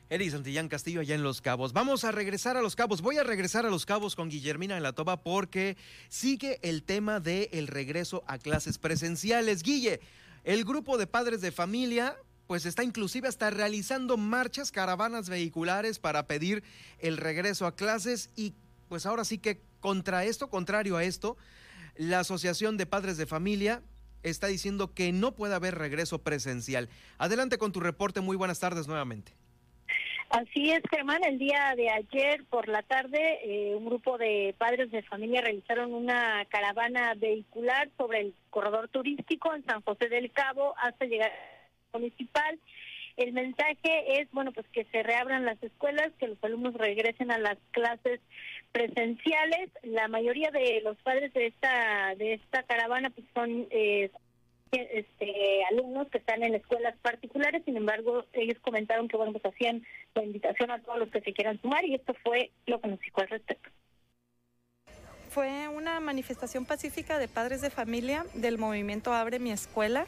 Speaker 1: Eri Santillán Castillo allá en Los Cabos. Vamos a regresar a Los Cabos. Voy a regresar a Los Cabos con Guillermina en la toba porque sigue el tema del el regreso a clases presenciales. Guille, el grupo de padres de familia pues está inclusive hasta realizando marchas, caravanas vehiculares para pedir el regreso a clases y pues ahora sí que contra esto, contrario a esto, la Asociación de Padres de Familia está diciendo que no puede haber regreso presencial. Adelante con tu reporte. Muy buenas tardes nuevamente.
Speaker 3: Así es, Germán. El día de ayer por la tarde, eh, un grupo de padres de familia realizaron una caravana vehicular sobre el corredor turístico en San José del Cabo hasta llegar municipal. El mensaje es, bueno, pues que se reabran las escuelas, que los alumnos regresen a las clases presenciales. La mayoría de los padres de esta de esta caravana pues son eh, este, alumnos que están en escuelas particulares, sin embargo, ellos comentaron que, bueno, pues hacían la invitación a todos los que se quieran sumar y esto fue lo que nos dijo al respecto.
Speaker 13: Fue una manifestación pacífica de padres de familia del movimiento Abre mi escuela.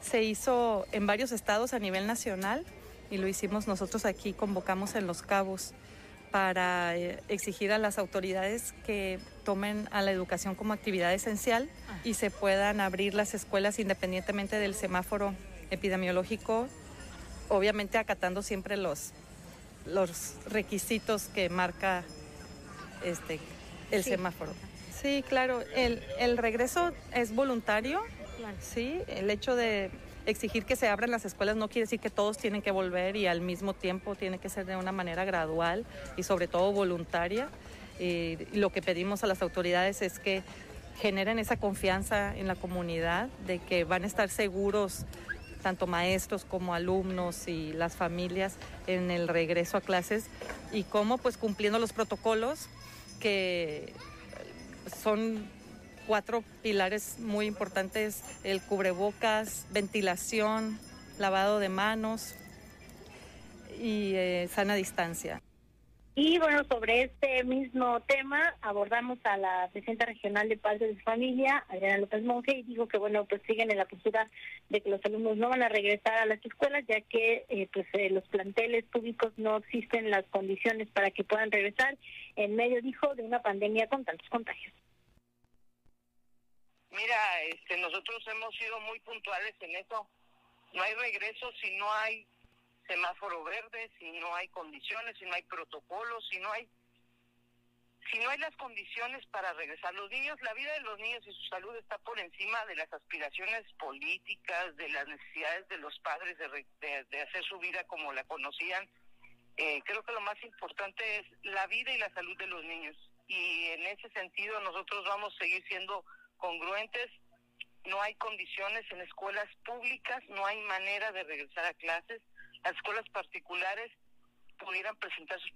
Speaker 13: Se hizo en varios estados a nivel nacional y lo hicimos nosotros aquí, convocamos en Los Cabos para eh, exigir a las autoridades que tomen a la educación como actividad esencial y se puedan abrir las escuelas independientemente del semáforo epidemiológico, obviamente acatando siempre los, los requisitos que marca este, el semáforo. Sí, claro, el, el regreso es voluntario, sí, el hecho de exigir que se abran las escuelas no quiere decir que todos tienen que volver y al mismo tiempo tiene que ser de una manera gradual y sobre todo voluntaria. Y lo que pedimos a las autoridades es que generen esa confianza en la comunidad de que van a estar seguros tanto maestros como alumnos y las familias en el regreso a clases y cómo pues cumpliendo los protocolos que son cuatro pilares muy importantes, el cubrebocas, ventilación, lavado de manos y eh, sana distancia.
Speaker 3: Y bueno, sobre este mismo tema abordamos a la presidenta regional de Padres de Familia, Adriana López Monge, y dijo que bueno, pues siguen en la postura de que los alumnos no van a regresar a las escuelas, ya que eh, pues eh, los planteles públicos no existen las condiciones para que puedan regresar en medio, dijo, de una pandemia con tantos contagios.
Speaker 14: Mira, este, nosotros hemos sido muy puntuales en eso. No hay regreso si no hay semáforo verde, si no hay condiciones, si no hay protocolos, si no hay si no hay las condiciones para regresar los niños, la vida de los niños y su salud está por encima de las aspiraciones políticas, de las necesidades de los padres de, de, hacer su vida como la conocían. Eh, creo que lo más importante es la vida y la salud de los niños. Y en ese sentido nosotros vamos a seguir siendo congruentes, no hay condiciones en escuelas públicas, no hay manera de regresar a clases, las escuelas particulares pudieran presentar sus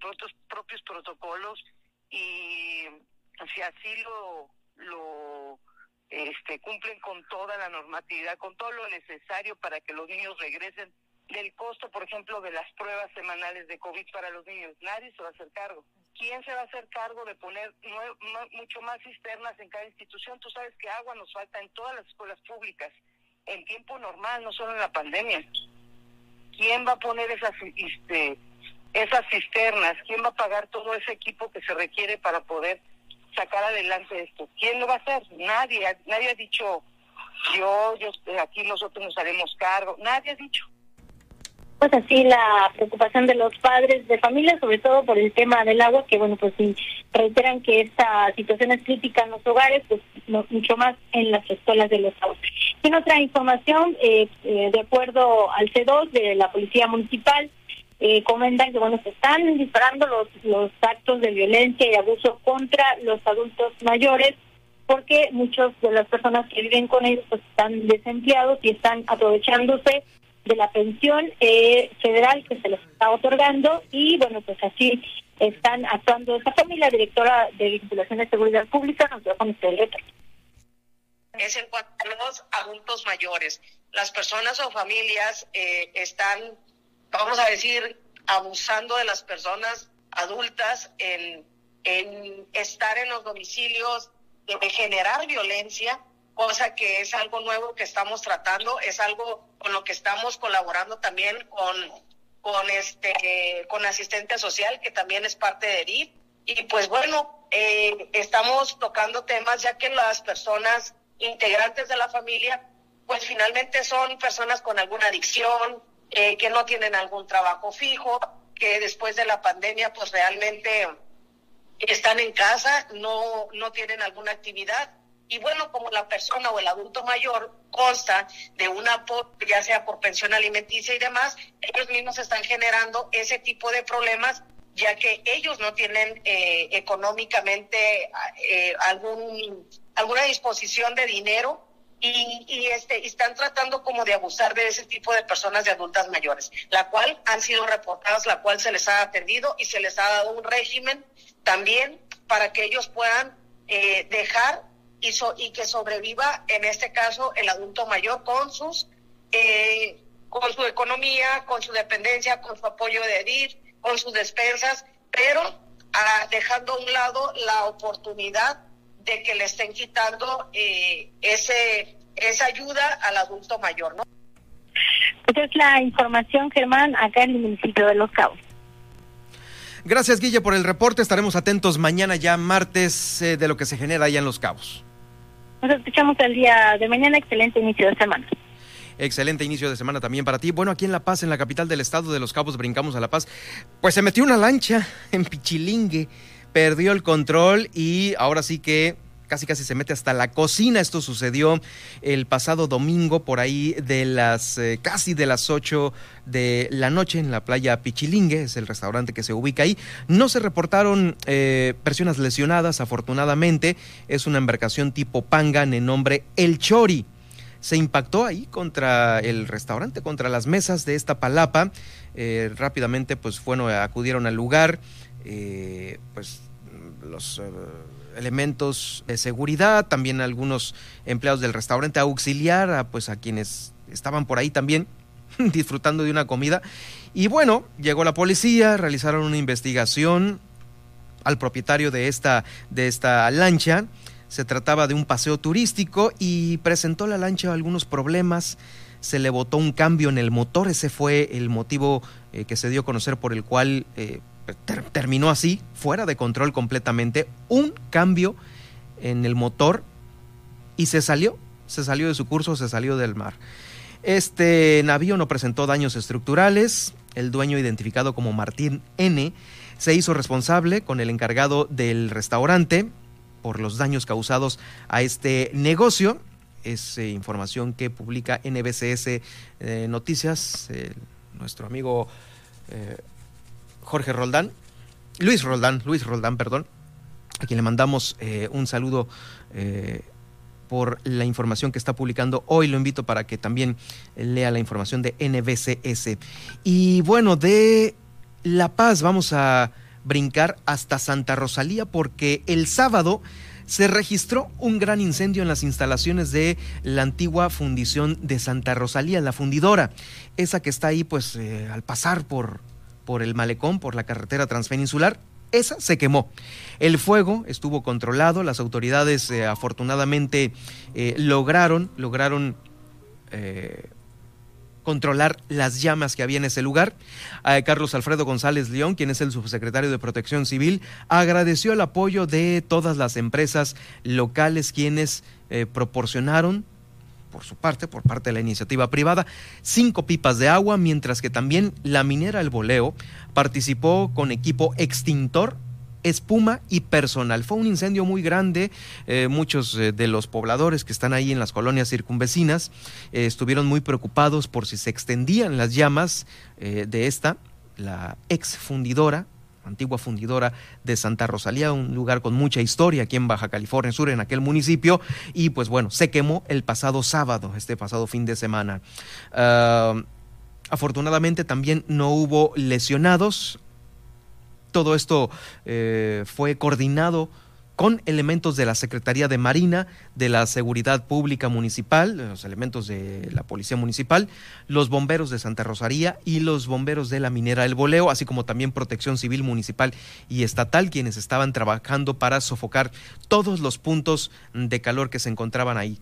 Speaker 14: propios, protocolos y si así lo, lo este, cumplen con toda la normatividad, con todo lo necesario para que los niños regresen del costo, por ejemplo, de las pruebas semanales de COVID para los niños. Nadie se va a hacer cargo. ¿Quién se va a hacer cargo de poner mucho más cisternas en cada institución? Tú sabes que agua nos falta en todas las escuelas públicas, en tiempo normal, no solo en la pandemia. ¿Quién va a poner esas, este, esas cisternas? ¿Quién va a pagar todo ese equipo que se requiere para poder sacar adelante esto? ¿Quién lo va a hacer? Nadie, nadie ha dicho yo, yo aquí nosotros nos haremos cargo. Nadie ha dicho
Speaker 3: pues así la preocupación de los padres de familia, sobre todo por el tema del agua, que bueno, pues si reiteran que esta situación es crítica en los hogares, pues mucho más en las escuelas de los aguas. En otra información, eh, eh, de acuerdo al C2 de la Policía Municipal, eh, comentan que bueno, se están disparando los, los actos de violencia y abuso contra los adultos mayores, porque muchas de las personas que viven con ellos pues están desempleados y están aprovechándose de la pensión eh, federal que se les está otorgando y bueno, pues así están actuando esta familia, directora de vinculación de seguridad pública, nos con este
Speaker 14: Es en cuanto a los adultos mayores. Las personas o familias eh, están, vamos a decir, abusando de las personas adultas en, en estar en los domicilios
Speaker 15: de generar violencia, cosa que es algo nuevo que estamos tratando, es algo con lo que estamos colaborando también con, con, este, con asistente social, que también es parte de ERIF. Y pues bueno, eh, estamos tocando temas ya que las personas integrantes de la familia, pues finalmente son personas con alguna adicción, eh, que no tienen algún trabajo fijo, que después de la pandemia pues realmente están en casa, no, no tienen alguna actividad. Y bueno, como la persona o el adulto mayor consta de una, ya sea por pensión alimenticia y demás, ellos mismos están generando ese tipo de problemas, ya que ellos no tienen eh, económicamente eh, algún, alguna disposición de dinero y, y, este, están tratando como de abusar de ese tipo de personas de adultas mayores, la cual han sido reportadas, la cual se les ha atendido y se les ha dado un régimen también para que ellos puedan eh, dejar y, y que sobreviva, en este caso, el adulto mayor con sus, eh, con su economía, con su dependencia, con su apoyo de EDIR, con sus despensas, pero ah, dejando a un lado la oportunidad de que le estén quitando eh, ese esa ayuda al adulto mayor, ¿no?
Speaker 3: Esa es la información, Germán, acá en el municipio de Los Cabos.
Speaker 1: Gracias, Guille, por el reporte. Estaremos atentos mañana ya, martes, eh, de lo que se genera allá en Los Cabos.
Speaker 3: Nos escuchamos el día de mañana. Excelente inicio de semana.
Speaker 1: Excelente inicio de semana también para ti. Bueno, aquí en La Paz, en la capital del estado de Los Cabos, brincamos a La Paz. Pues se metió una lancha en Pichilingue, perdió el control y ahora sí que casi casi se mete hasta la cocina. Esto sucedió el pasado domingo por ahí de las eh, casi de las 8 de la noche en la playa Pichilingue, es el restaurante que se ubica ahí. No se reportaron eh, personas lesionadas, afortunadamente. Es una embarcación tipo Pangan en nombre El Chori. Se impactó ahí contra el restaurante, contra las mesas de esta palapa. Eh, rápidamente, pues, bueno, acudieron al lugar. pues los elementos de seguridad, también algunos empleados del restaurante auxiliar, a, pues a quienes estaban por ahí también disfrutando de una comida. Y bueno, llegó la policía, realizaron una investigación al propietario de esta, de esta lancha. Se trataba de un paseo turístico y presentó la lancha algunos problemas. Se le botó un cambio en el motor, ese fue el motivo eh, que se dio a conocer por el cual eh, terminó así, fuera de control completamente, un cambio en el motor y se salió, se salió de su curso, se salió del mar. Este navío no presentó daños estructurales, el dueño identificado como Martín N se hizo responsable con el encargado del restaurante por los daños causados a este negocio. Es eh, información que publica NBCS eh, Noticias, nuestro amigo eh, Jorge Roldán, Luis Roldán, Luis Roldán, perdón, a quien le mandamos eh, un saludo eh, por la información que está publicando hoy. Lo invito para que también lea la información de NBCS. Y bueno, de La Paz vamos a brincar hasta Santa Rosalía porque el sábado se registró un gran incendio en las instalaciones de la antigua fundición de Santa Rosalía, la fundidora, esa que está ahí pues eh, al pasar por por el malecón, por la carretera transpeninsular, esa se quemó. El fuego estuvo controlado, las autoridades eh, afortunadamente eh, lograron, lograron eh, controlar las llamas que había en ese lugar. Carlos Alfredo González León, quien es el subsecretario de Protección Civil, agradeció el apoyo de todas las empresas locales quienes proporcionaron por su parte, por parte de la iniciativa privada, cinco pipas de agua, mientras que también la minera El Boleo participó con equipo extintor espuma y personal. Fue un incendio muy grande. Eh, muchos eh, de los pobladores que están ahí en las colonias circunvecinas eh, estuvieron muy preocupados por si se extendían las llamas de esta, la ex fundidora antigua fundidora de Santa Rosalía, un lugar con mucha historia aquí en Baja California Sur, en aquel municipio, y pues bueno, se quemó el pasado sábado, este pasado fin de semana. Ah, afortunadamente también no hubo lesionados. Todo esto eh, fue coordinado con elementos de la Secretaría de Marina, de la Seguridad Pública Municipal, los elementos de la Policía Municipal, los bomberos de Santa Rosaría y los bomberos de la minera El Boleo, así como también Protección Civil Municipal y Estatal, quienes estaban trabajando para sofocar todos los puntos de calor que se encontraban ahí.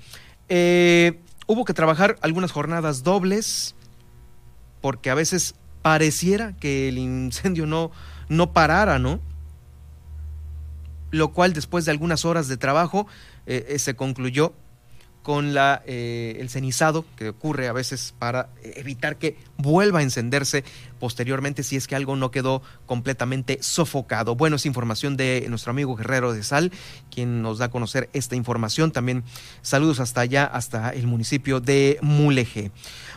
Speaker 1: Eh, hubo que trabajar algunas jornadas dobles, porque a veces pareciera que el incendio no, no parara, ¿no? Lo cual después de algunas horas de trabajo eh, eh, se concluyó con la, eh, el cenizado que ocurre a veces para evitar que vuelva a encenderse posteriormente si es que algo no quedó completamente sofocado. Bueno, es información de nuestro amigo Guerrero de Sal, quien nos da a conocer esta información. También saludos hasta allá, hasta el municipio de Mulegé.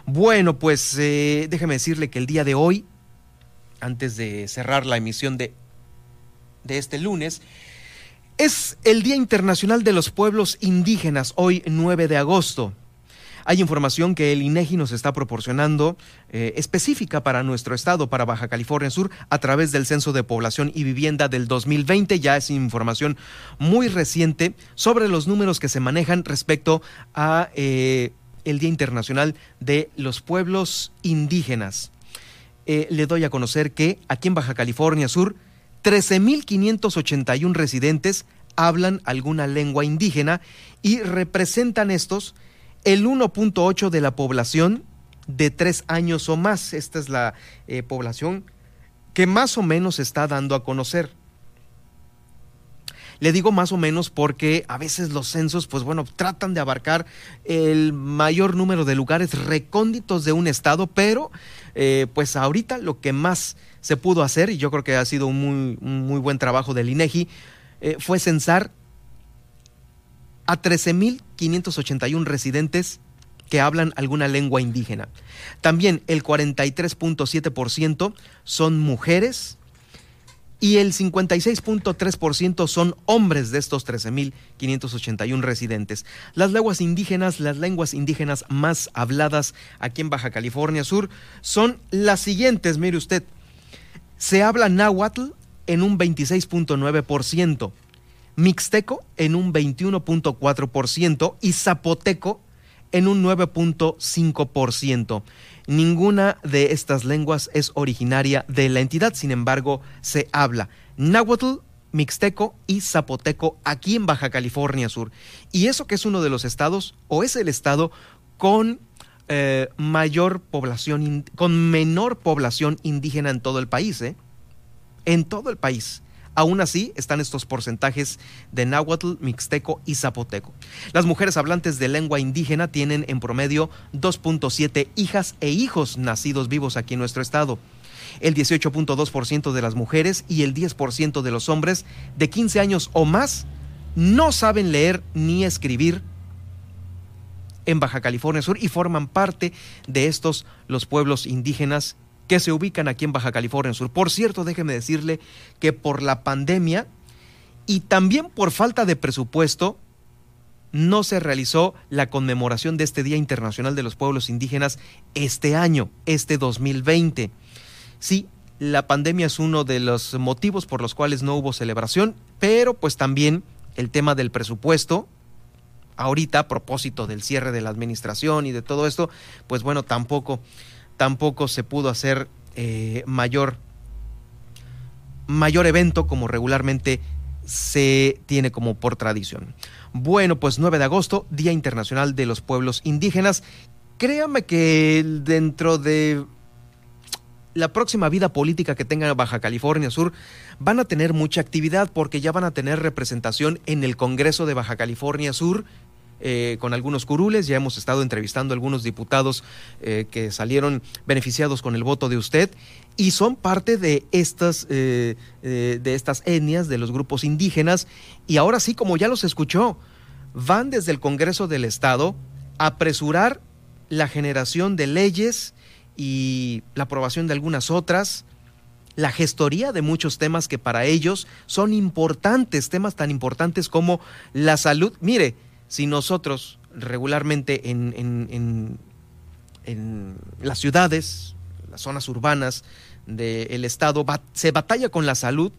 Speaker 1: Bueno, pues déjeme decirle que el día de hoy, antes de cerrar la emisión de, de este lunes, es el Día Internacional de los Pueblos Indígenas, hoy 9 de agosto. Hay información que el INEGI nos está proporcionando eh, específica para nuestro estado, para Baja California Sur, a través del Censo de Población y Vivienda del 2020. Ya es información muy reciente sobre los números que se manejan respecto a eh, el Día Internacional de los Pueblos Indígenas. Eh, le doy a conocer que aquí en Baja California Sur 13.581 residentes hablan alguna lengua indígena y representan estos el 1.8 de la población de tres años o más. Esta es la eh, población que más o menos está dando a conocer. Le digo más o menos porque a veces los censos, pues bueno, tratan de abarcar el mayor número de lugares recónditos de un estado, pero eh, pues ahorita lo que más se pudo hacer, y yo creo que ha sido un muy, muy buen trabajo del INEGI, eh, fue censar a 13.581 residentes que hablan alguna lengua indígena. También el 43.7% son mujeres y el 56.3% son hombres de estos 13.581 residentes. Las lenguas indígenas, las lenguas indígenas más habladas aquí en Baja California Sur son las siguientes, mire usted, se habla náhuatl en un 26.9%, mixteco en un 21.4% y zapoteco en un 9.5%. Ninguna de estas lenguas es originaria de la entidad, sin embargo, se habla náhuatl, mixteco y zapoteco aquí en Baja California Sur. Y eso que es uno de los estados, o es el estado con eh, mayor población, con menor población indígena en todo el país, ¿eh? En todo el país. Aún así, están estos porcentajes de náhuatl, mixteco y zapoteco. Las mujeres hablantes de lengua indígena tienen en promedio 2.7 hijas e hijos nacidos vivos aquí en nuestro estado. El 18.2% de las mujeres y el 10% de los hombres de 15 años o más no saben leer ni escribir en Baja California Sur y forman parte de estos los pueblos indígenas que se ubican aquí en Baja California Sur. Por cierto, déjeme decirle que por la pandemia y también por falta de presupuesto, no se realizó la conmemoración de este Día Internacional de los Pueblos Indígenas este año, este 2020. Sí, la pandemia es uno de los motivos por los cuales no hubo celebración, pero pues también el tema del presupuesto ahorita a propósito del cierre de la administración y de todo esto, pues bueno, tampoco, tampoco se pudo hacer eh, mayor, mayor evento como regularmente se tiene como por tradición. Bueno, pues 9 de agosto, Día Internacional de los Pueblos Indígenas. Créame que dentro de la próxima vida política que tenga Baja California Sur van a tener mucha actividad porque ya van a tener representación en el Congreso de Baja California Sur eh, con algunos curules, ya hemos estado entrevistando a algunos diputados eh, que salieron beneficiados con el voto de usted. Y son parte de estas, eh, de estas etnias, de los grupos indígenas, y ahora sí, como ya los escuchó, van desde el Congreso del Estado a apresurar la generación de leyes y la aprobación de algunas otras, la gestoría de muchos temas que para ellos son importantes, temas tan importantes como la salud. Mire, si nosotros regularmente en, las ciudades, las zonas urbanas del estado, se batalla con la salud,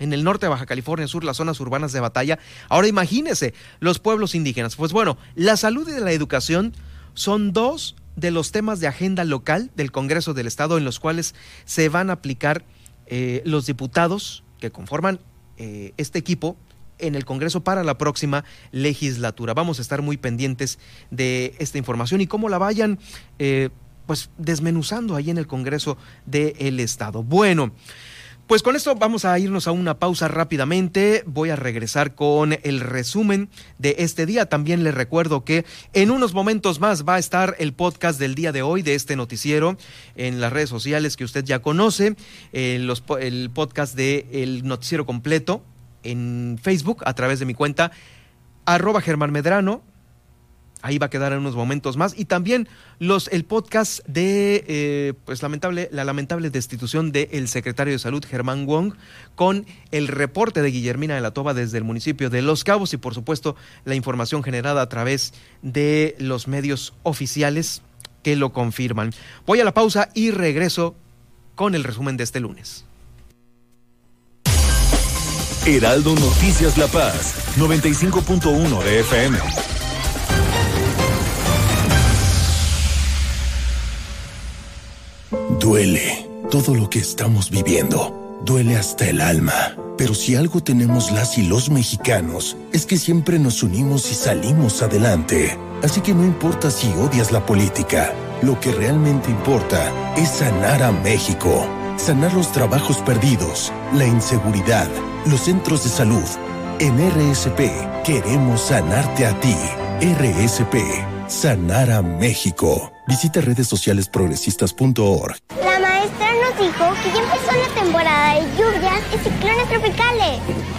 Speaker 1: en el norte de Baja California Sur, las zonas urbanas de batalla. Ahora imagínese los pueblos indígenas. Pues bueno, la salud y la educación son dos de los temas de agenda local del Congreso del Estado en los cuales se van a aplicar eh, los diputados que conforman eh, este equipo en el Congreso para la próxima legislatura. Vamos a estar muy pendientes de esta información y cómo la vayan eh, pues desmenuzando ahí en el Congreso del Estado. Bueno. Pues con esto vamos a irnos a una pausa rápidamente. Voy a regresar con el resumen de este día. También les recuerdo que en unos momentos más va a estar el podcast del día de hoy de este noticiero en las redes sociales que usted ya conoce, eh, el podcast de El Noticiero Completo en Facebook a través de mi cuenta arroba Germán Medrano ahí va a quedar en unos momentos más. Y también los, el podcast de eh, pues lamentable, la lamentable destitución del secretario de Salud, Germán Wong, con el reporte de Guillermina de la Toba desde el municipio de Los Cabos y por supuesto la información generada a través de los medios oficiales que lo confirman. Voy a la pausa y regreso con el resumen de este lunes.
Speaker 2: Heraldo Noticias La Paz, 95.1 de FM.
Speaker 16: Duele todo lo que estamos viviendo. Duele hasta el alma. Pero si algo tenemos las y los mexicanos, es que siempre nos unimos y salimos adelante. Así que no importa si odias la política, lo que realmente importa es sanar a México. Sanar los trabajos perdidos, la inseguridad, los centros de salud. En RSP queremos sanarte a ti. RSP, sanar a México. Visita redes sociales progresistas.org.
Speaker 17: La maestra nos dijo que ya empezó la temporada de lluvias y ciclones tropicales.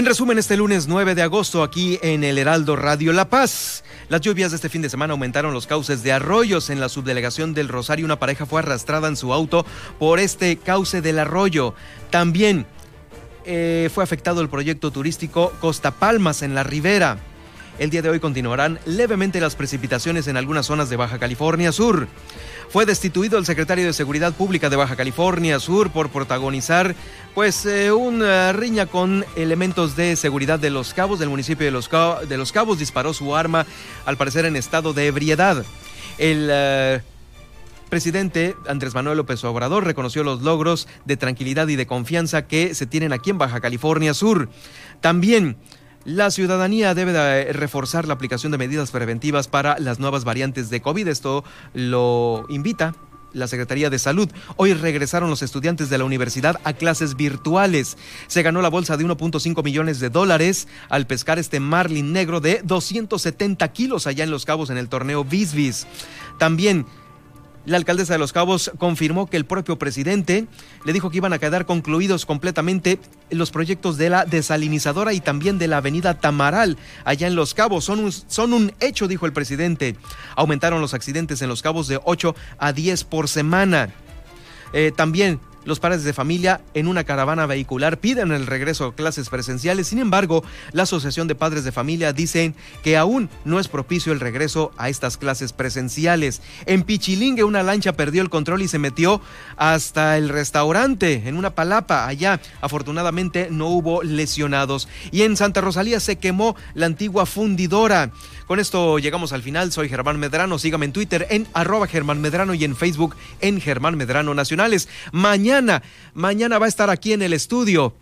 Speaker 1: En resumen, este lunes 9 de agosto aquí en el Heraldo Radio La Paz. Las lluvias de este fin de semana aumentaron los cauces de arroyos en la subdelegación del Rosario. Una pareja fue arrastrada en su auto por este cauce del arroyo. También eh, fue afectado el proyecto turístico Costa Palmas en la Ribera. El día de hoy continuarán levemente las precipitaciones en algunas zonas de Baja California Sur. Fue destituido el secretario de Seguridad Pública de Baja California Sur por protagonizar pues eh, una riña con elementos de seguridad de Los Cabos, del municipio de Los, Cabos, de Los Cabos, disparó su arma al parecer en estado de ebriedad. El eh, presidente Andrés Manuel López Obrador reconoció los logros de tranquilidad y de confianza que se tienen aquí en Baja California Sur. También la ciudadanía debe de reforzar la aplicación de medidas preventivas para las nuevas variantes de COVID. Esto lo invita la Secretaría de Salud. Hoy regresaron los estudiantes de la universidad a clases virtuales. Se ganó la bolsa de 1.5 millones de dólares al pescar este marlin negro de 270 kilos allá en Los Cabos en el torneo Bisbis. También la alcaldesa de Los Cabos confirmó que el propio presidente le dijo que iban a quedar concluidos completamente los proyectos de la desalinizadora y también de la avenida Tamaral allá en Los Cabos. Son un, son un hecho, dijo el presidente. Aumentaron los accidentes en Los Cabos de 8 a 10 por semana. Eh, también los padres de familia en una caravana vehicular piden el regreso a clases presenciales. Sin embargo, la Asociación de Padres de Familia dicen que aún no es propicio el regreso a estas clases presenciales. En Pichilingue una lancha perdió el control y se metió hasta el restaurante en una palapa allá. Afortunadamente no hubo lesionados. Y en Santa Rosalía se quemó la antigua fundidora. Con esto llegamos al final. Soy Germán Medrano. Sígame en Twitter en arroba Germán Medrano y en Facebook en Germán Medrano Nacionales. Mañana, va a estar aquí en el estudio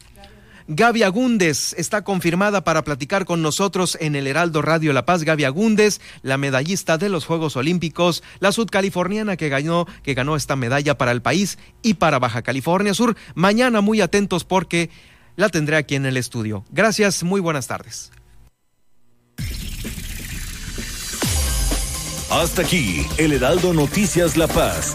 Speaker 1: Gaby Agúndez está confirmada para platicar con nosotros en el Heraldo Radio La Paz. Gaby Agúndez, la medallista de los Juegos Olímpicos, la sudcaliforniana que ganó, que ganó esta medalla para el país y para Baja California Sur. Mañana muy atentos porque la tendré aquí en el estudio. Gracias, muy buenas tardes.
Speaker 2: Hasta aquí, el Heraldo Noticias La Paz.